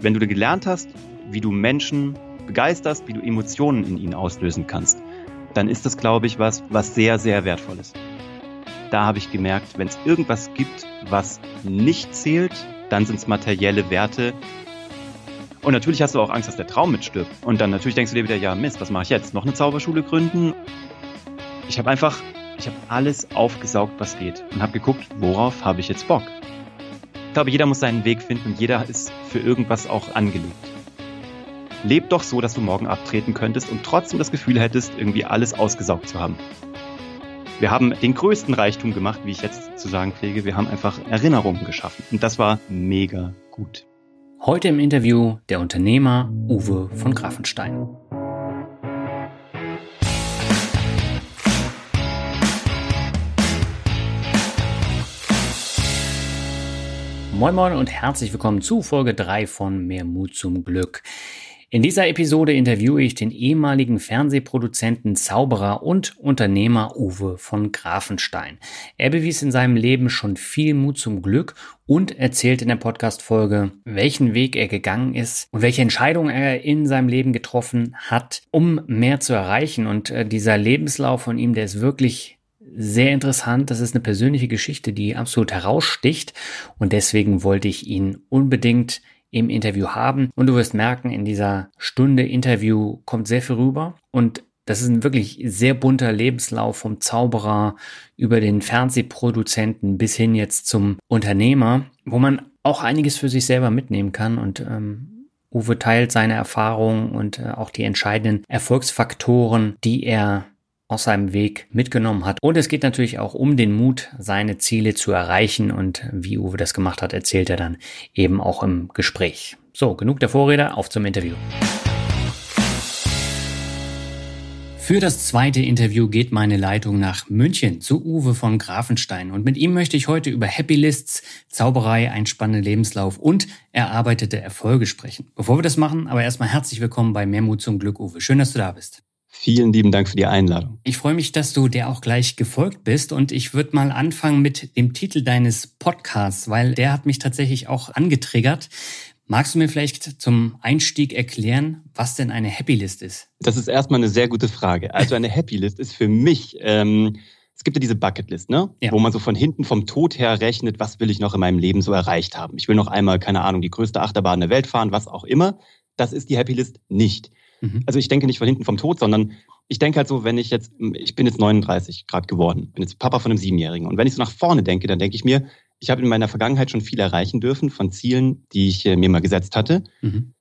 Wenn du gelernt hast, wie du Menschen begeisterst, wie du Emotionen in ihnen auslösen kannst, dann ist das glaube ich was was sehr sehr wertvolles. Da habe ich gemerkt, wenn es irgendwas gibt, was nicht zählt, dann sind es materielle Werte, und natürlich hast du auch Angst, dass der Traum mitstirbt. Und dann natürlich denkst du dir wieder, ja Mist, was mache ich jetzt? Noch eine Zauberschule gründen? Ich habe einfach, ich habe alles aufgesaugt, was geht. Und habe geguckt, worauf habe ich jetzt Bock? Ich glaube, jeder muss seinen Weg finden und jeder ist für irgendwas auch angelegt. Leb doch so, dass du morgen abtreten könntest und trotzdem das Gefühl hättest, irgendwie alles ausgesaugt zu haben. Wir haben den größten Reichtum gemacht, wie ich jetzt zu sagen pflege. Wir haben einfach Erinnerungen geschaffen. Und das war mega gut. Heute im Interview der Unternehmer Uwe von Grafenstein. Moin Moin und herzlich willkommen zu Folge 3 von Mehr Mut zum Glück. In dieser Episode interviewe ich den ehemaligen Fernsehproduzenten, Zauberer und Unternehmer Uwe von Grafenstein. Er bewies in seinem Leben schon viel Mut zum Glück und erzählt in der Podcast-Folge, welchen Weg er gegangen ist und welche Entscheidungen er in seinem Leben getroffen hat, um mehr zu erreichen. Und äh, dieser Lebenslauf von ihm, der ist wirklich sehr interessant. Das ist eine persönliche Geschichte, die absolut heraussticht. Und deswegen wollte ich ihn unbedingt im Interview haben. Und du wirst merken, in dieser Stunde Interview kommt sehr viel rüber. Und das ist ein wirklich sehr bunter Lebenslauf vom Zauberer über den Fernsehproduzenten bis hin jetzt zum Unternehmer, wo man auch einiges für sich selber mitnehmen kann. Und ähm, Uwe teilt seine Erfahrungen und äh, auch die entscheidenden Erfolgsfaktoren, die er aus seinem Weg mitgenommen hat. Und es geht natürlich auch um den Mut, seine Ziele zu erreichen. Und wie Uwe das gemacht hat, erzählt er dann eben auch im Gespräch. So, genug der Vorrede, auf zum Interview. Für das zweite Interview geht meine Leitung nach München zu Uwe von Grafenstein und mit ihm möchte ich heute über Happy Lists, Zauberei, ein spannender Lebenslauf und erarbeitete Erfolge sprechen. Bevor wir das machen, aber erstmal herzlich willkommen bei Mehrmut zum Glück, Uwe. Schön, dass du da bist. Vielen lieben Dank für die Einladung. Ich freue mich, dass du der auch gleich gefolgt bist und ich würde mal anfangen mit dem Titel deines Podcasts, weil der hat mich tatsächlich auch angetriggert. Magst du mir vielleicht zum Einstieg erklären, was denn eine Happy List ist? Das ist erstmal eine sehr gute Frage. Also eine Happy List ist für mich, ähm, es gibt ja diese Bucketlist, ne? Ja. Wo man so von hinten vom Tod her rechnet, was will ich noch in meinem Leben so erreicht haben. Ich will noch einmal, keine Ahnung, die größte Achterbahn der Welt fahren, was auch immer. Das ist die Happy List nicht. Mhm. Also ich denke nicht von hinten vom Tod, sondern ich denke halt so, wenn ich jetzt, ich bin jetzt 39 Grad geworden, bin jetzt Papa von einem Siebenjährigen. Und wenn ich so nach vorne denke, dann denke ich mir, ich habe in meiner Vergangenheit schon viel erreichen dürfen von Zielen, die ich äh, mir mal gesetzt hatte. Mhm.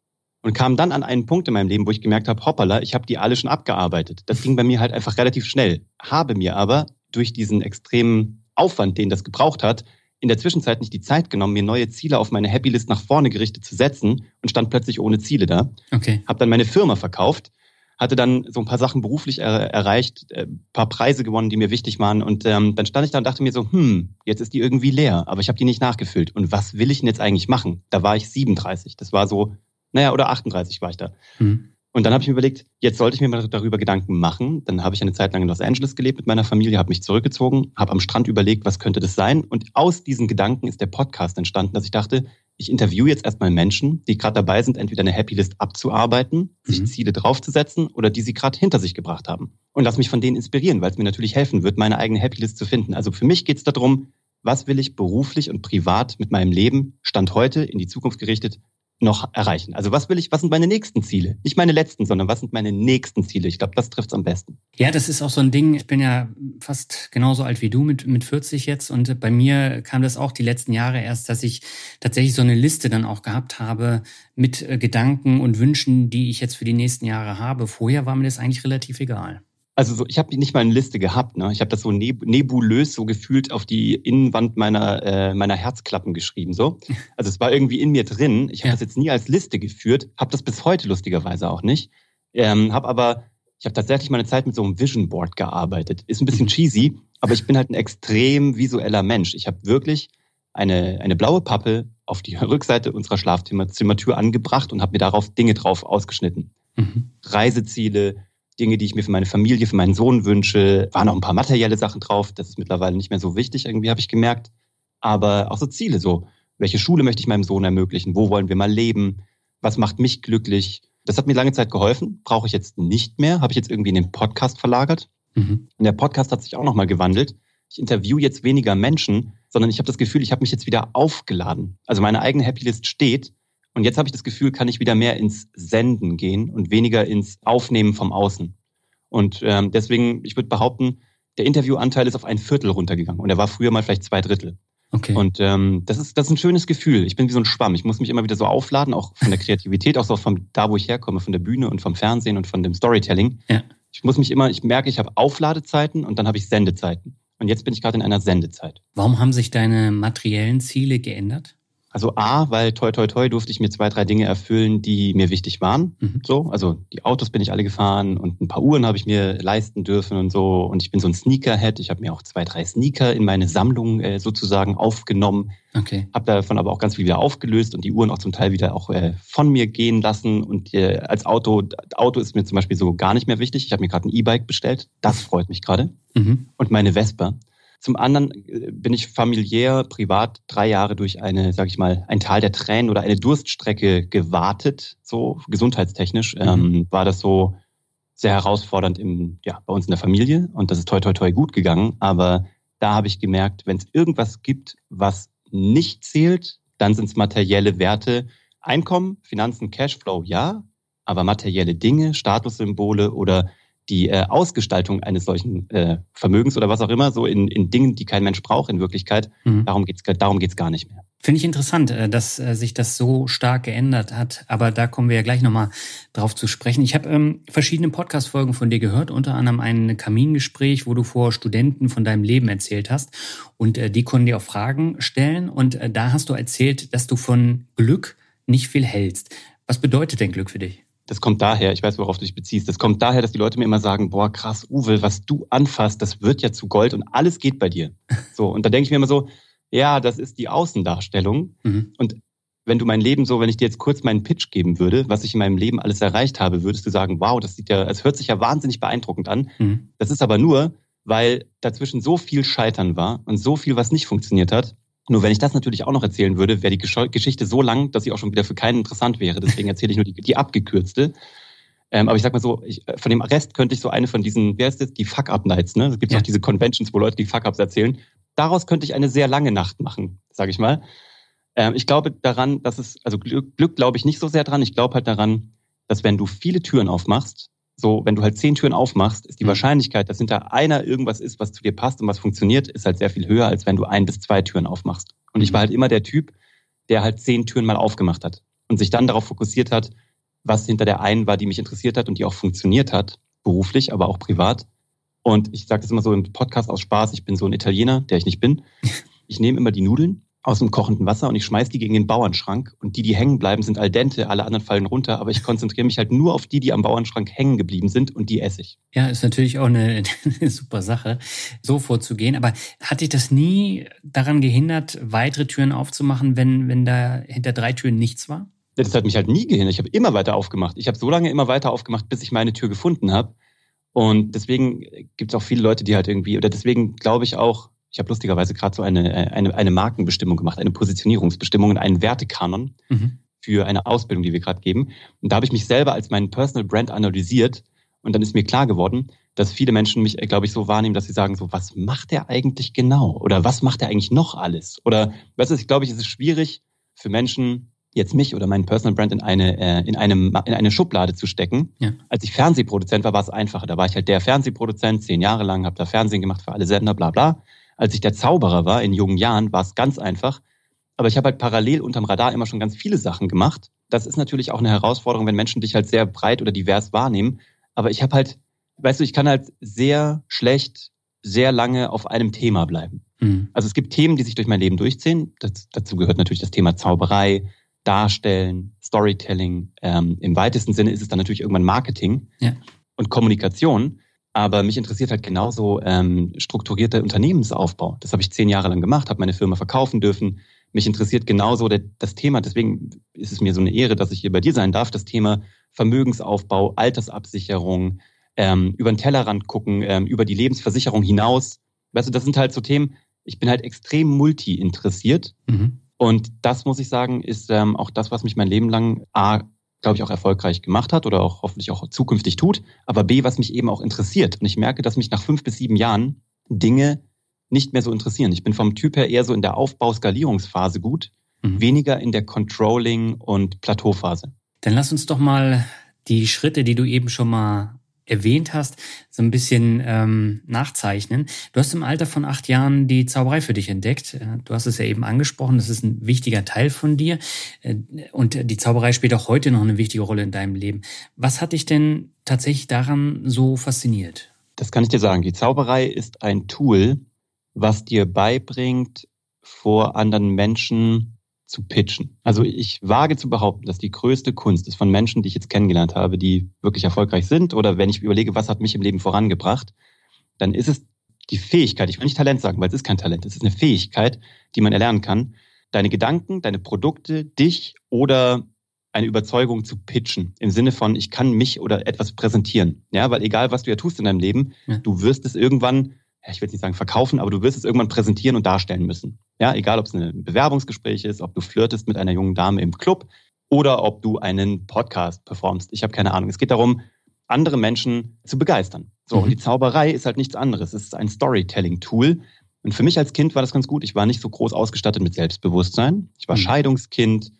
Und kam dann an einen Punkt in meinem Leben, wo ich gemerkt habe, hoppala, ich habe die alle schon abgearbeitet. Das ging bei mir halt einfach relativ schnell. Habe mir aber durch diesen extremen Aufwand, den das gebraucht hat, in der Zwischenzeit nicht die Zeit genommen, mir neue Ziele auf meine Happy List nach vorne gerichtet zu setzen und stand plötzlich ohne Ziele da. Okay. Habe dann meine Firma verkauft, hatte dann so ein paar Sachen beruflich er erreicht, ein äh, paar Preise gewonnen, die mir wichtig waren und ähm, dann stand ich da und dachte mir so, hm, jetzt ist die irgendwie leer, aber ich habe die nicht nachgefüllt und was will ich denn jetzt eigentlich machen? Da war ich 37, das war so, naja, oder 38 war ich da. Mhm. Und dann habe ich mir überlegt, jetzt sollte ich mir mal darüber Gedanken machen. Dann habe ich eine Zeit lang in Los Angeles gelebt mit meiner Familie, habe mich zurückgezogen, habe am Strand überlegt, was könnte das sein. Und aus diesen Gedanken ist der Podcast entstanden, dass ich dachte, ich interviewe jetzt erstmal Menschen, die gerade dabei sind, entweder eine Happy List abzuarbeiten, mhm. sich Ziele draufzusetzen oder die sie gerade hinter sich gebracht haben. Und lass mich von denen inspirieren, weil es mir natürlich helfen wird, meine eigene Happy List zu finden. Also für mich geht es darum, was will ich beruflich und privat mit meinem Leben, Stand heute, in die Zukunft gerichtet, noch erreichen? Also was will ich, was sind meine nächsten Ziele? Nicht meine letzten, sondern was sind meine nächsten Ziele? Ich glaube, das trifft es am besten. Ja, das ist auch so ein Ding. Ich bin ja fast genauso alt wie du mit, mit 40 jetzt und bei mir kam das auch die letzten Jahre erst, dass ich tatsächlich so eine Liste dann auch gehabt habe mit äh, Gedanken und Wünschen, die ich jetzt für die nächsten Jahre habe. Vorher war mir das eigentlich relativ egal. Also so, ich habe nicht mal eine Liste gehabt. Ne? Ich habe das so nebulös so gefühlt auf die Innenwand meiner, äh, meiner Herzklappen geschrieben. So. Also es war irgendwie in mir drin. Ich habe ja. das jetzt nie als Liste geführt, habe das bis heute lustigerweise auch nicht. Ähm, habe aber, ich habe tatsächlich meine Zeit mit so einem Vision Board gearbeitet. Ist ein bisschen mhm. cheesy, aber ich bin halt ein extrem visueller Mensch. Ich habe wirklich eine, eine blaue Pappe auf die Rückseite unserer Schlafzimmertür angebracht und habe mir darauf Dinge drauf ausgeschnitten. Mhm. Reiseziele, Dinge, die ich mir für meine Familie, für meinen Sohn wünsche. Waren auch ein paar materielle Sachen drauf. Das ist mittlerweile nicht mehr so wichtig, irgendwie habe ich gemerkt. Aber auch so Ziele, so. Welche Schule möchte ich meinem Sohn ermöglichen? Wo wollen wir mal leben? Was macht mich glücklich? Das hat mir lange Zeit geholfen. Brauche ich jetzt nicht mehr. Habe ich jetzt irgendwie in den Podcast verlagert. Mhm. Und der Podcast hat sich auch nochmal gewandelt. Ich interview jetzt weniger Menschen, sondern ich habe das Gefühl, ich habe mich jetzt wieder aufgeladen. Also meine eigene Happy List steht und jetzt habe ich das Gefühl, kann ich wieder mehr ins Senden gehen und weniger ins Aufnehmen vom Außen. Und ähm, deswegen, ich würde behaupten, der Interviewanteil ist auf ein Viertel runtergegangen und er war früher mal vielleicht zwei Drittel. Okay. Und ähm, das ist das ist ein schönes Gefühl. Ich bin wie so ein Schwamm. Ich muss mich immer wieder so aufladen, auch von der Kreativität, auch so von da, wo ich herkomme, von der Bühne und vom Fernsehen und von dem Storytelling. Ja. Ich muss mich immer, ich merke, ich habe Aufladezeiten und dann habe ich Sendezeiten. Und jetzt bin ich gerade in einer Sendezeit. Warum haben sich deine materiellen Ziele geändert? Also A, weil toi toi toi durfte ich mir zwei, drei Dinge erfüllen, die mir wichtig waren. Mhm. So, also die Autos bin ich alle gefahren und ein paar Uhren habe ich mir leisten dürfen und so. Und ich bin so ein Sneakerhead. Ich habe mir auch zwei, drei Sneaker in meine Sammlung äh, sozusagen aufgenommen. Okay. Habe davon aber auch ganz viel wieder aufgelöst und die Uhren auch zum Teil wieder auch äh, von mir gehen lassen. Und äh, als Auto, Auto ist mir zum Beispiel so gar nicht mehr wichtig. Ich habe mir gerade ein E-Bike bestellt. Das freut mich gerade. Mhm. Und meine Vespa. Zum anderen äh, bin ich familiär, privat drei Jahre durch eine, sag ich mal, ein Tal der Tränen oder eine Durststrecke gewartet, so gesundheitstechnisch. Mhm. Ähm, war das so sehr herausfordernd im, ja, bei uns in der Familie und das ist toi toi toi gut gegangen. Aber da habe ich gemerkt, wenn es irgendwas gibt, was nicht zählt, dann sind es materielle Werte. Einkommen, Finanzen, Cashflow, ja, aber materielle Dinge, Statussymbole oder die äh, Ausgestaltung eines solchen äh, Vermögens oder was auch immer, so in, in Dingen, die kein Mensch braucht in Wirklichkeit, mhm. darum geht's darum geht's gar nicht mehr. Finde ich interessant, äh, dass äh, sich das so stark geändert hat, aber da kommen wir ja gleich nochmal drauf zu sprechen. Ich habe ähm, verschiedene Podcast-Folgen von dir gehört, unter anderem ein Kamingespräch, wo du vor Studenten von deinem Leben erzählt hast und äh, die konnten dir auch Fragen stellen und äh, da hast du erzählt, dass du von Glück nicht viel hältst. Was bedeutet denn Glück für dich? Das kommt daher, ich weiß, worauf du dich beziehst, das kommt daher, dass die Leute mir immer sagen, boah, krass, Uwe, was du anfasst, das wird ja zu Gold und alles geht bei dir. So, und da denke ich mir immer so, ja, das ist die Außendarstellung. Mhm. Und wenn du mein Leben so, wenn ich dir jetzt kurz meinen Pitch geben würde, was ich in meinem Leben alles erreicht habe, würdest du sagen, wow, das sieht ja, es hört sich ja wahnsinnig beeindruckend an. Mhm. Das ist aber nur, weil dazwischen so viel Scheitern war und so viel, was nicht funktioniert hat, nur wenn ich das natürlich auch noch erzählen würde, wäre die Geschichte so lang, dass sie auch schon wieder für keinen interessant wäre. Deswegen erzähle ich nur die, die abgekürzte. Ähm, aber ich sag mal so, ich, von dem Rest könnte ich so eine von diesen, wer ist das? Die Fuck-Up-Nights, ne? Es gibt ja. auch diese Conventions, wo Leute die Fuck-Ups erzählen. Daraus könnte ich eine sehr lange Nacht machen, sage ich mal. Ähm, ich glaube daran, dass es, also Glück, Glück glaube ich nicht so sehr dran. Ich glaube halt daran, dass wenn du viele Türen aufmachst, so, wenn du halt zehn Türen aufmachst, ist die mhm. Wahrscheinlichkeit, dass hinter einer irgendwas ist, was zu dir passt und was funktioniert, ist halt sehr viel höher, als wenn du ein bis zwei Türen aufmachst. Und ich war halt immer der Typ, der halt zehn Türen mal aufgemacht hat und sich dann darauf fokussiert hat, was hinter der einen war, die mich interessiert hat und die auch funktioniert hat, beruflich, aber auch privat. Und ich sage das immer so im Podcast aus Spaß, ich bin so ein Italiener, der ich nicht bin. Ich nehme immer die Nudeln aus dem kochenden Wasser und ich schmeiß die gegen den Bauernschrank und die, die hängen bleiben, sind al dente, alle anderen fallen runter, aber ich konzentriere mich halt nur auf die, die am Bauernschrank hängen geblieben sind und die esse ich. Ja, ist natürlich auch eine, eine super Sache, so vorzugehen, aber hat dich das nie daran gehindert, weitere Türen aufzumachen, wenn, wenn da hinter drei Türen nichts war? Das hat mich halt nie gehindert. Ich habe immer weiter aufgemacht. Ich habe so lange immer weiter aufgemacht, bis ich meine Tür gefunden habe. Und deswegen gibt es auch viele Leute, die halt irgendwie, oder deswegen glaube ich auch, ich habe lustigerweise gerade so eine, äh, eine, eine Markenbestimmung gemacht, eine Positionierungsbestimmung und einen Wertekanon mhm. für eine Ausbildung, die wir gerade geben. Und da habe ich mich selber als meinen Personal Brand analysiert und dann ist mir klar geworden, dass viele Menschen mich, äh, glaube ich, so wahrnehmen, dass sie sagen, so, was macht er eigentlich genau? Oder was macht er eigentlich noch alles? Oder, weißt du, ich glaube, es ist schwierig für Menschen, jetzt mich oder meinen Personal Brand in eine, äh, in eine, in eine Schublade zu stecken. Ja. Als ich Fernsehproduzent war, war es einfacher. Da war ich halt der Fernsehproduzent, zehn Jahre lang, habe da Fernsehen gemacht für alle Sender, bla bla. Als ich der Zauberer war in jungen Jahren, war es ganz einfach. Aber ich habe halt parallel unterm Radar immer schon ganz viele Sachen gemacht. Das ist natürlich auch eine Herausforderung, wenn Menschen dich halt sehr breit oder divers wahrnehmen. Aber ich habe halt weißt du, ich kann halt sehr schlecht, sehr lange auf einem Thema bleiben. Mhm. Also es gibt Themen, die sich durch mein Leben durchziehen. Das, dazu gehört natürlich das Thema Zauberei, Darstellen, Storytelling. Ähm, Im weitesten Sinne ist es dann natürlich irgendwann Marketing ja. und Kommunikation. Aber mich interessiert halt genauso ähm, strukturierter Unternehmensaufbau. Das habe ich zehn Jahre lang gemacht, habe meine Firma verkaufen dürfen. Mich interessiert genauso der, das Thema. Deswegen ist es mir so eine Ehre, dass ich hier bei dir sein darf. Das Thema Vermögensaufbau, Altersabsicherung, ähm, über den Tellerrand gucken, ähm, über die Lebensversicherung hinaus. Weißt du, das sind halt so Themen. Ich bin halt extrem multi interessiert. Mhm. Und das muss ich sagen, ist ähm, auch das, was mich mein Leben lang A, glaube ich, auch erfolgreich gemacht hat oder auch hoffentlich auch zukünftig tut, aber B, was mich eben auch interessiert. Und ich merke, dass mich nach fünf bis sieben Jahren Dinge nicht mehr so interessieren. Ich bin vom Typ her eher so in der Aufbau-Skalierungsphase gut, mhm. weniger in der Controlling- und Plateauphase. Dann lass uns doch mal die Schritte, die du eben schon mal erwähnt hast, so ein bisschen ähm, nachzeichnen. Du hast im Alter von acht Jahren die Zauberei für dich entdeckt. Äh, du hast es ja eben angesprochen, das ist ein wichtiger Teil von dir. Äh, und die Zauberei spielt auch heute noch eine wichtige Rolle in deinem Leben. Was hat dich denn tatsächlich daran so fasziniert? Das kann ich dir sagen. Die Zauberei ist ein Tool, was dir beibringt, vor anderen Menschen zu pitchen. Also ich wage zu behaupten, dass die größte Kunst ist von Menschen, die ich jetzt kennengelernt habe, die wirklich erfolgreich sind oder wenn ich überlege, was hat mich im Leben vorangebracht, dann ist es die Fähigkeit, ich will nicht Talent sagen, weil es ist kein Talent, es ist eine Fähigkeit, die man erlernen kann, deine Gedanken, deine Produkte, dich oder eine Überzeugung zu pitchen. Im Sinne von, ich kann mich oder etwas präsentieren. Ja, weil egal, was du ja tust in deinem Leben, ja. du wirst es irgendwann ich will nicht sagen verkaufen, aber du wirst es irgendwann präsentieren und darstellen müssen. Ja, egal ob es ein Bewerbungsgespräch ist, ob du flirtest mit einer jungen Dame im Club oder ob du einen Podcast performst. Ich habe keine Ahnung. Es geht darum, andere Menschen zu begeistern. So, mhm. und die Zauberei ist halt nichts anderes. Es ist ein Storytelling-Tool. Und für mich als Kind war das ganz gut. Ich war nicht so groß ausgestattet mit Selbstbewusstsein. Ich war mhm. Scheidungskind.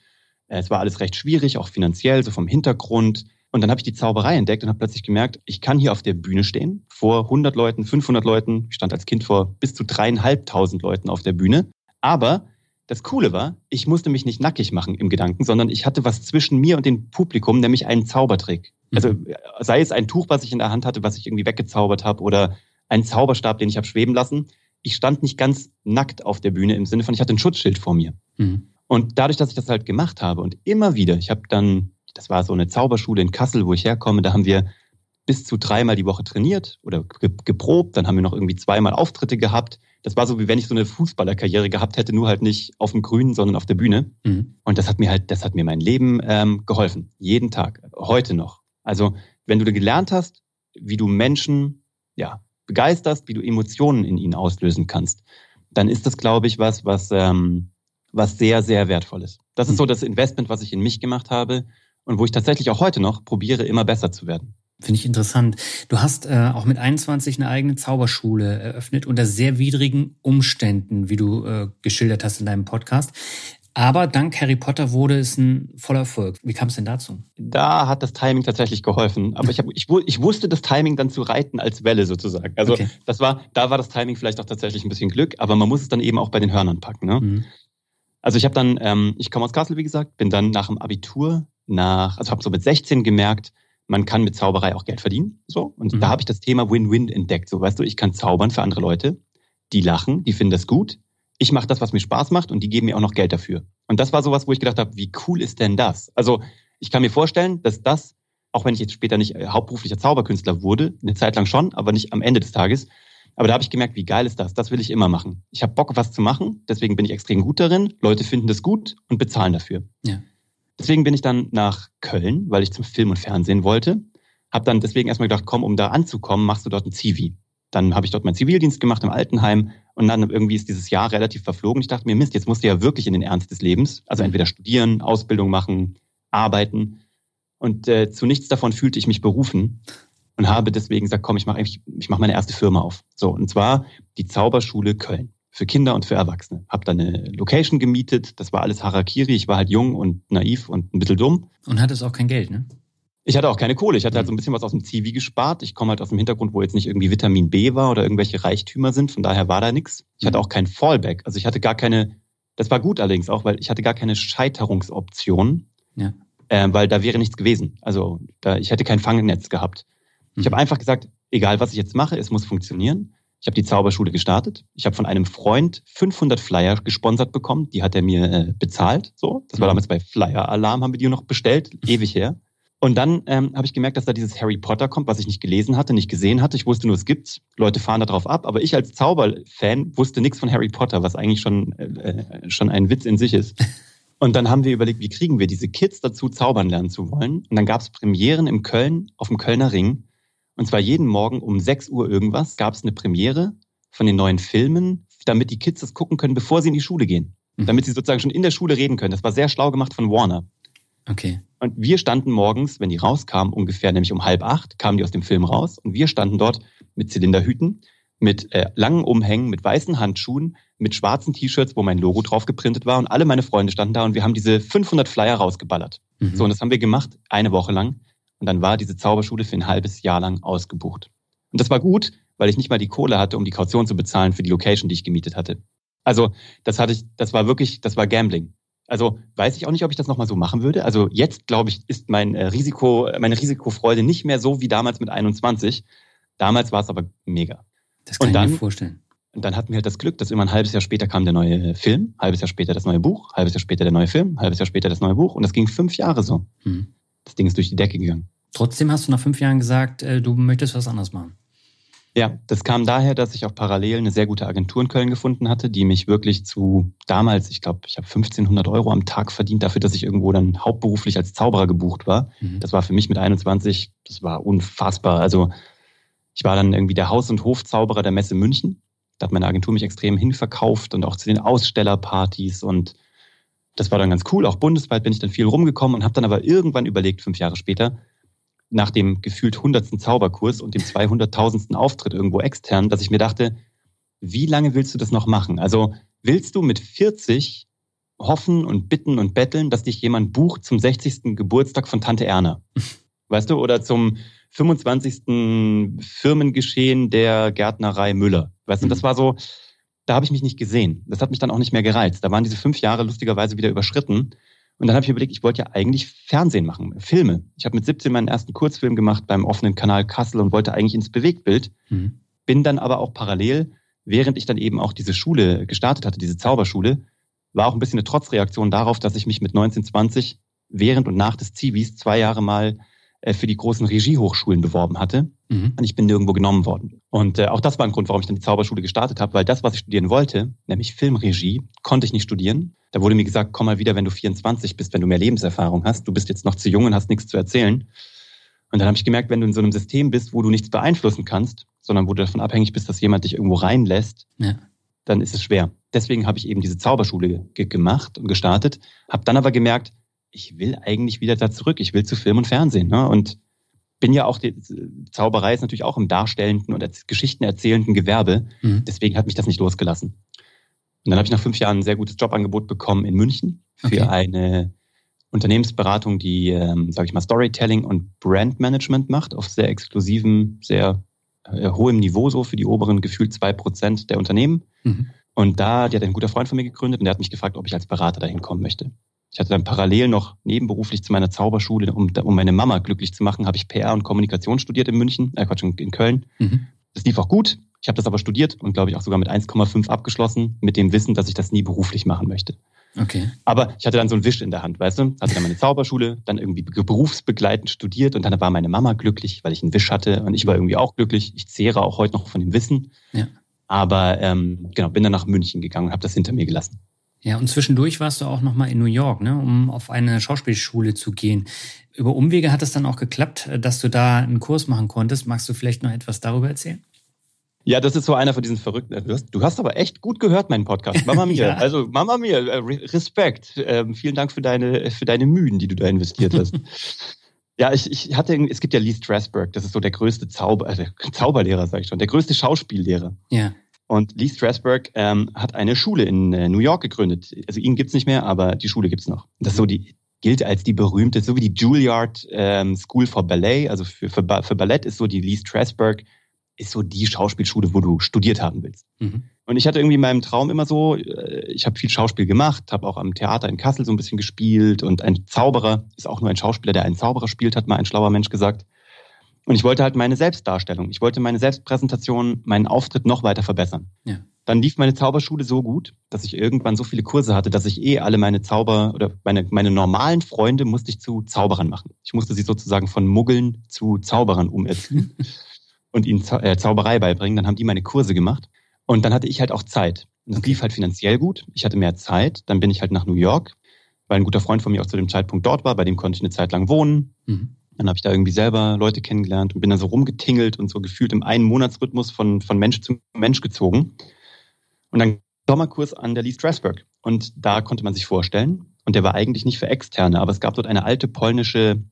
Es war alles recht schwierig, auch finanziell, so vom Hintergrund. Und dann habe ich die Zauberei entdeckt und habe plötzlich gemerkt, ich kann hier auf der Bühne stehen, vor 100 Leuten, 500 Leuten. Ich stand als Kind vor bis zu dreieinhalbtausend Leuten auf der Bühne. Aber das Coole war, ich musste mich nicht nackig machen im Gedanken, sondern ich hatte was zwischen mir und dem Publikum, nämlich einen Zaubertrick. Mhm. Also sei es ein Tuch, was ich in der Hand hatte, was ich irgendwie weggezaubert habe, oder ein Zauberstab, den ich habe schweben lassen. Ich stand nicht ganz nackt auf der Bühne im Sinne von, ich hatte ein Schutzschild vor mir. Mhm. Und dadurch, dass ich das halt gemacht habe und immer wieder, ich habe dann das war so eine Zauberschule in Kassel, wo ich herkomme. Da haben wir bis zu dreimal die Woche trainiert oder geprobt. Dann haben wir noch irgendwie zweimal Auftritte gehabt. Das war so, wie wenn ich so eine Fußballerkarriere gehabt hätte, nur halt nicht auf dem Grünen, sondern auf der Bühne. Mhm. Und das hat mir halt, das hat mir mein Leben ähm, geholfen. Jeden Tag, heute noch. Also, wenn du gelernt hast, wie du Menschen, ja, begeisterst, wie du Emotionen in ihnen auslösen kannst, dann ist das, glaube ich, was, was, ähm, was sehr, sehr wertvoll ist. Das ist mhm. so das Investment, was ich in mich gemacht habe und wo ich tatsächlich auch heute noch probiere, immer besser zu werden. Finde ich interessant. Du hast äh, auch mit 21 eine eigene Zauberschule eröffnet unter sehr widrigen Umständen, wie du äh, geschildert hast in deinem Podcast. Aber dank Harry Potter wurde es ein voller Erfolg. Wie kam es denn dazu? Da hat das Timing tatsächlich geholfen. Aber ich, hab, ich, ich wusste das Timing dann zu reiten als Welle sozusagen. Also okay. das war, da war das Timing vielleicht auch tatsächlich ein bisschen Glück, aber man muss es dann eben auch bei den Hörnern packen. Ne? Mhm. Also ich habe dann, ähm, ich komme aus Kassel, wie gesagt, bin dann nach dem Abitur nach, also habe so mit 16 gemerkt, man kann mit Zauberei auch Geld verdienen. So. Und mhm. da habe ich das Thema Win-Win entdeckt. So, weißt du, ich kann zaubern für andere Leute, die lachen, die finden das gut. Ich mache das, was mir Spaß macht und die geben mir auch noch Geld dafür. Und das war sowas, wo ich gedacht habe, wie cool ist denn das? Also ich kann mir vorstellen, dass das, auch wenn ich jetzt später nicht äh, hauptberuflicher Zauberkünstler wurde, eine Zeit lang schon, aber nicht am Ende des Tages. Aber da habe ich gemerkt, wie geil ist das? Das will ich immer machen. Ich habe Bock, was zu machen, deswegen bin ich extrem gut darin. Leute finden das gut und bezahlen dafür. Ja. Deswegen bin ich dann nach Köln, weil ich zum Film und Fernsehen wollte. Habe dann deswegen erstmal gedacht, komm, um da anzukommen, machst du dort ein Zivi. Dann habe ich dort meinen Zivildienst gemacht im Altenheim und dann irgendwie ist dieses Jahr relativ verflogen. Ich dachte mir, Mist, jetzt musst du ja wirklich in den Ernst des Lebens. Also mhm. entweder studieren, Ausbildung machen, arbeiten. Und äh, zu nichts davon fühlte ich mich berufen und habe deswegen gesagt, komm, ich mache ich mach meine erste Firma auf. So, und zwar die Zauberschule Köln für Kinder und für Erwachsene. Hab da eine Location gemietet, das war alles Harakiri. Ich war halt jung und naiv und ein bisschen dumm. Und hattest auch kein Geld, ne? Ich hatte auch keine Kohle. Ich hatte halt so ein bisschen was aus dem Zivi gespart. Ich komme halt aus dem Hintergrund, wo jetzt nicht irgendwie Vitamin B war oder irgendwelche Reichtümer sind. Von daher war da nichts. Ich hatte mhm. auch kein Fallback. Also ich hatte gar keine, das war gut allerdings auch, weil ich hatte gar keine Scheiterungsoption. Ja. Äh, weil da wäre nichts gewesen. Also da, ich hätte kein Fangnetz gehabt. Ich mhm. habe einfach gesagt, egal was ich jetzt mache, es muss funktionieren. Ich habe die Zauberschule gestartet. Ich habe von einem Freund 500 Flyer gesponsert bekommen. Die hat er mir äh, bezahlt. So, das war mhm. damals bei Flyer Alarm, haben wir die noch bestellt, ewig her. Und dann ähm, habe ich gemerkt, dass da dieses Harry Potter kommt, was ich nicht gelesen hatte, nicht gesehen hatte. Ich wusste nur, es gibt's. Leute fahren da drauf ab. Aber ich als Zauberfan wusste nichts von Harry Potter, was eigentlich schon, äh, äh schon ein Witz in sich ist. Und dann haben wir überlegt, wie kriegen wir diese Kids dazu, zaubern lernen zu wollen. Und dann gab es Premieren im Köln auf dem Kölner Ring. Und zwar jeden Morgen um 6 Uhr irgendwas gab es eine Premiere von den neuen Filmen, damit die Kids das gucken können, bevor sie in die Schule gehen. Mhm. Damit sie sozusagen schon in der Schule reden können. Das war sehr schlau gemacht von Warner. Okay. Und wir standen morgens, wenn die rauskamen, ungefähr nämlich um halb acht, kamen die aus dem Film raus. Und wir standen dort mit Zylinderhüten, mit äh, langen Umhängen, mit weißen Handschuhen, mit schwarzen T-Shirts, wo mein Logo drauf geprintet war. Und alle meine Freunde standen da und wir haben diese 500 Flyer rausgeballert. Mhm. So, und das haben wir gemacht, eine Woche lang. Und dann war diese Zauberschule für ein halbes Jahr lang ausgebucht. Und das war gut, weil ich nicht mal die Kohle hatte, um die Kaution zu bezahlen für die Location, die ich gemietet hatte. Also, das hatte ich, das war wirklich, das war Gambling. Also weiß ich auch nicht, ob ich das nochmal so machen würde. Also jetzt, glaube ich, ist mein äh, Risiko, meine Risikofreude nicht mehr so wie damals mit 21. Damals war es aber mega. Das kann und dann, ich mir vorstellen. Und dann hatten wir halt das Glück, dass immer ein halbes Jahr später kam der neue Film, halbes Jahr später das neue Buch, halbes Jahr später der neue Film, halbes Jahr später das neue Buch. Und das ging fünf Jahre so. Hm. Das Ding ist durch die Decke gegangen. Trotzdem hast du nach fünf Jahren gesagt, äh, du möchtest was anderes machen. Ja, das kam daher, dass ich auch parallel eine sehr gute Agentur in Köln gefunden hatte, die mich wirklich zu damals, ich glaube, ich habe 1500 Euro am Tag verdient dafür, dass ich irgendwo dann hauptberuflich als Zauberer gebucht war. Mhm. Das war für mich mit 21, das war unfassbar. Also ich war dann irgendwie der Haus- und Hofzauberer der Messe München. Da hat meine Agentur mich extrem hinverkauft und auch zu den Ausstellerpartys und das war dann ganz cool. Auch bundesweit bin ich dann viel rumgekommen und habe dann aber irgendwann überlegt, fünf Jahre später, nach dem gefühlt hundertsten Zauberkurs und dem 200.000. Auftritt irgendwo extern, dass ich mir dachte, wie lange willst du das noch machen? Also willst du mit 40 hoffen und bitten und betteln, dass dich jemand bucht zum 60. Geburtstag von Tante Erna? Weißt du, oder zum 25. Firmengeschehen der Gärtnerei Müller. Weißt du, das mhm. war so, da habe ich mich nicht gesehen. Das hat mich dann auch nicht mehr gereizt. Da waren diese fünf Jahre lustigerweise wieder überschritten. Und dann habe ich überlegt, ich wollte ja eigentlich Fernsehen machen, Filme. Ich habe mit 17 meinen ersten Kurzfilm gemacht beim offenen Kanal Kassel und wollte eigentlich ins Bewegtbild. Mhm. Bin dann aber auch parallel, während ich dann eben auch diese Schule gestartet hatte, diese Zauberschule, war auch ein bisschen eine Trotzreaktion darauf, dass ich mich mit 1920 während und nach des Zivis zwei Jahre mal für die großen Regiehochschulen beworben hatte. Mhm. Und ich bin nirgendwo genommen worden. Und äh, auch das war ein Grund, warum ich dann die Zauberschule gestartet habe, weil das, was ich studieren wollte, nämlich Filmregie, konnte ich nicht studieren. Da wurde mir gesagt, komm mal wieder, wenn du 24 bist, wenn du mehr Lebenserfahrung hast. Du bist jetzt noch zu jung und hast nichts zu erzählen. Und dann habe ich gemerkt, wenn du in so einem System bist, wo du nichts beeinflussen kannst, sondern wo du davon abhängig bist, dass jemand dich irgendwo reinlässt, ja. dann ist es schwer. Deswegen habe ich eben diese Zauberschule ge gemacht und gestartet, habe dann aber gemerkt, ich will eigentlich wieder da zurück. Ich will zu Film und Fernsehen. Ne? Und bin ja auch, die Zauberei ist natürlich auch im darstellenden und Geschichten erzählenden Gewerbe. Mhm. Deswegen hat mich das nicht losgelassen. Und dann habe ich nach fünf Jahren ein sehr gutes Jobangebot bekommen in München für okay. eine Unternehmensberatung, die, ähm, sage ich mal, Storytelling und Brandmanagement macht auf sehr exklusivem, sehr äh, hohem Niveau, so für die oberen gefühlt zwei Prozent der Unternehmen. Mhm. Und da, die hat ein guter Freund von mir gegründet und der hat mich gefragt, ob ich als Berater dahin kommen möchte. Ich hatte dann parallel noch nebenberuflich zu meiner Zauberschule, um, um meine Mama glücklich zu machen, habe ich PR und Kommunikation studiert in München, äh Quatsch, in Köln. Mhm. Das lief auch gut. Ich habe das aber studiert und glaube ich auch sogar mit 1,5 abgeschlossen, mit dem Wissen, dass ich das nie beruflich machen möchte. Okay. Aber ich hatte dann so ein Wisch in der Hand, weißt du? Hatte dann meine Zauberschule, dann irgendwie berufsbegleitend studiert und dann war meine Mama glücklich, weil ich einen Wisch hatte und ich war irgendwie auch glücklich. Ich zehre auch heute noch von dem Wissen. Ja. Aber ähm, genau, bin dann nach München gegangen und habe das hinter mir gelassen. Ja, und zwischendurch warst du auch nochmal in New York, ne, um auf eine Schauspielschule zu gehen. Über Umwege hat es dann auch geklappt, dass du da einen Kurs machen konntest. Magst du vielleicht noch etwas darüber erzählen? Ja, das ist so einer von diesen verrückten. Du hast, du hast aber echt gut gehört, meinen Podcast. Mama mir. ja. Also Mama mir, äh, Respekt. Ähm, vielen Dank für deine, für deine Mühen, die du da investiert hast. ja, ich, ich hatte, es gibt ja Lee Strasberg, das ist so der größte Zauber, äh, Zauberlehrer, sag ich schon, der größte Schauspiellehrer. Ja. Und Lee Strasberg ähm, hat eine Schule in äh, New York gegründet. Also ihn gibt's nicht mehr, aber die Schule gibt's noch. Das ist so die gilt als die berühmte, so wie die Juilliard ähm, School for Ballet, also für, für, für Ballett ist so die Lee Strasberg, ist so die Schauspielschule, wo du studiert haben willst. Mhm. Und ich hatte irgendwie in meinem Traum immer so, äh, ich habe viel Schauspiel gemacht, habe auch am Theater in Kassel so ein bisschen gespielt und ein Zauberer ist auch nur ein Schauspieler, der einen Zauberer spielt, hat mal ein schlauer Mensch gesagt. Und ich wollte halt meine Selbstdarstellung, ich wollte meine Selbstpräsentation, meinen Auftritt noch weiter verbessern. Ja. Dann lief meine Zauberschule so gut, dass ich irgendwann so viele Kurse hatte, dass ich eh alle meine Zauber oder meine, meine normalen Freunde musste ich zu Zauberern machen. Ich musste sie sozusagen von Muggeln zu Zauberern umerziehen und ihnen Zau äh, Zauberei beibringen. Dann haben die meine Kurse gemacht. Und dann hatte ich halt auch Zeit. Und das lief halt finanziell gut. Ich hatte mehr Zeit. Dann bin ich halt nach New York, weil ein guter Freund von mir auch zu dem Zeitpunkt dort war. Bei dem konnte ich eine Zeit lang wohnen. Mhm. Dann habe ich da irgendwie selber Leute kennengelernt und bin dann so rumgetingelt und so gefühlt im einen Monatsrhythmus von, von Mensch zu Mensch gezogen. Und dann Sommerkurs an der Lee Strasberg. Und da konnte man sich vorstellen, und der war eigentlich nicht für Externe, aber es gab dort eine alte polnische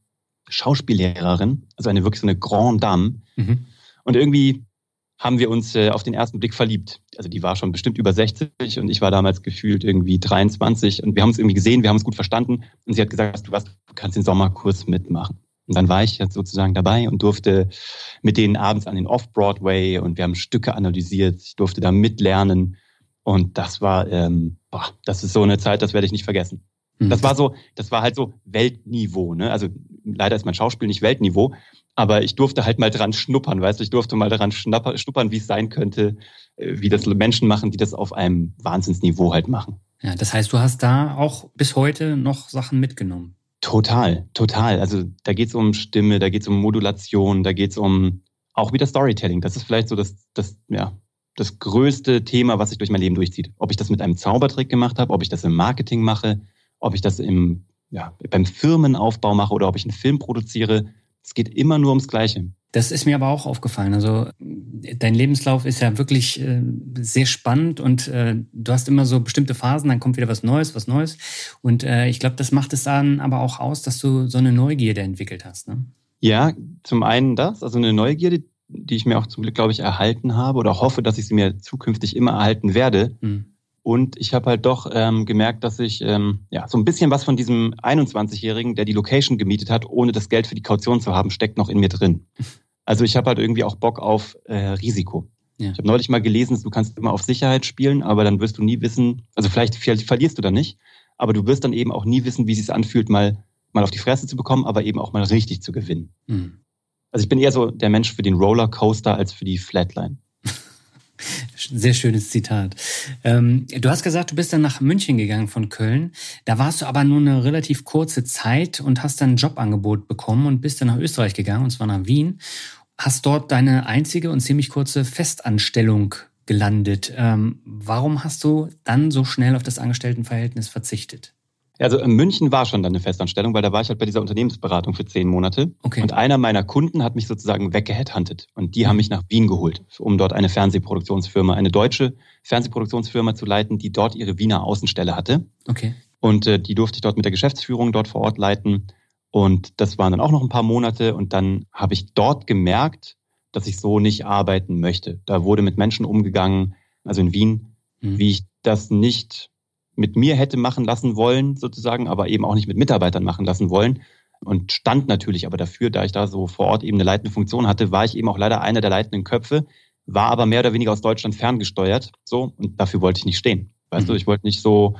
Schauspiellehrerin, also eine wirklich so eine Grande Dame. Mhm. Und irgendwie haben wir uns äh, auf den ersten Blick verliebt. Also die war schon bestimmt über 60 und ich war damals gefühlt irgendwie 23 und wir haben uns irgendwie gesehen, wir haben uns gut verstanden und sie hat gesagt, du was, du kannst den Sommerkurs mitmachen. Und dann war ich jetzt sozusagen dabei und durfte mit denen abends an den Off-Broadway und wir haben Stücke analysiert. Ich durfte da mitlernen. Und das war, ähm, boah, das ist so eine Zeit, das werde ich nicht vergessen. Mhm. Das war so, das war halt so Weltniveau. Ne? Also leider ist mein Schauspiel nicht Weltniveau, aber ich durfte halt mal dran schnuppern, weißt du, ich durfte mal daran schnuppern, wie es sein könnte, äh, wie das Menschen machen, die das auf einem Wahnsinnsniveau halt machen. Ja, das heißt, du hast da auch bis heute noch Sachen mitgenommen. Total, total. Also da geht es um Stimme, da geht es um Modulation, da geht es um auch wieder Storytelling. Das ist vielleicht so das, das, ja, das größte Thema, was sich durch mein Leben durchzieht. Ob ich das mit einem Zaubertrick gemacht habe, ob ich das im Marketing mache, ob ich das im, ja, beim Firmenaufbau mache oder ob ich einen Film produziere. Es geht immer nur ums Gleiche. Das ist mir aber auch aufgefallen. Also dein Lebenslauf ist ja wirklich äh, sehr spannend und äh, du hast immer so bestimmte Phasen, dann kommt wieder was Neues, was Neues. Und äh, ich glaube, das macht es dann aber auch aus, dass du so eine Neugierde entwickelt hast. Ne? Ja, zum einen das, also eine Neugierde, die ich mir auch zum Glück, glaube ich, erhalten habe oder hoffe, dass ich sie mir zukünftig immer erhalten werde. Mhm. Und ich habe halt doch ähm, gemerkt, dass ich ähm, ja so ein bisschen was von diesem 21-Jährigen, der die Location gemietet hat, ohne das Geld für die Kaution zu haben, steckt noch in mir drin. Also ich habe halt irgendwie auch Bock auf äh, Risiko. Ja. Ich habe neulich mal gelesen, du kannst immer auf Sicherheit spielen, aber dann wirst du nie wissen, also vielleicht, vielleicht verlierst du dann nicht, aber du wirst dann eben auch nie wissen, wie es sich anfühlt, mal, mal auf die Fresse zu bekommen, aber eben auch mal richtig zu gewinnen. Mhm. Also ich bin eher so der Mensch für den Rollercoaster als für die Flatline. Sehr schönes Zitat. Ähm, du hast gesagt, du bist dann nach München gegangen von Köln. Da warst du aber nur eine relativ kurze Zeit und hast dann ein Jobangebot bekommen und bist dann nach Österreich gegangen, und zwar nach Wien. Hast dort deine einzige und ziemlich kurze Festanstellung gelandet. Ähm, warum hast du dann so schnell auf das Angestelltenverhältnis verzichtet? Also in München war schon dann eine Festanstellung, weil da war ich halt bei dieser Unternehmensberatung für zehn Monate. Okay. Und einer meiner Kunden hat mich sozusagen weggeheadhuntet. Und die haben mich nach Wien geholt, um dort eine Fernsehproduktionsfirma, eine deutsche Fernsehproduktionsfirma zu leiten, die dort ihre Wiener Außenstelle hatte. Okay. Und äh, die durfte ich dort mit der Geschäftsführung dort vor Ort leiten. Und das waren dann auch noch ein paar Monate. Und dann habe ich dort gemerkt, dass ich so nicht arbeiten möchte. Da wurde mit Menschen umgegangen, also in Wien, mhm. wie ich das nicht mit mir hätte machen lassen wollen, sozusagen, aber eben auch nicht mit Mitarbeitern machen lassen wollen. Und stand natürlich aber dafür, da ich da so vor Ort eben eine leitende Funktion hatte, war ich eben auch leider einer der leitenden Köpfe, war aber mehr oder weniger aus Deutschland ferngesteuert. So, und dafür wollte ich nicht stehen. Weißt mhm. du, ich wollte nicht so,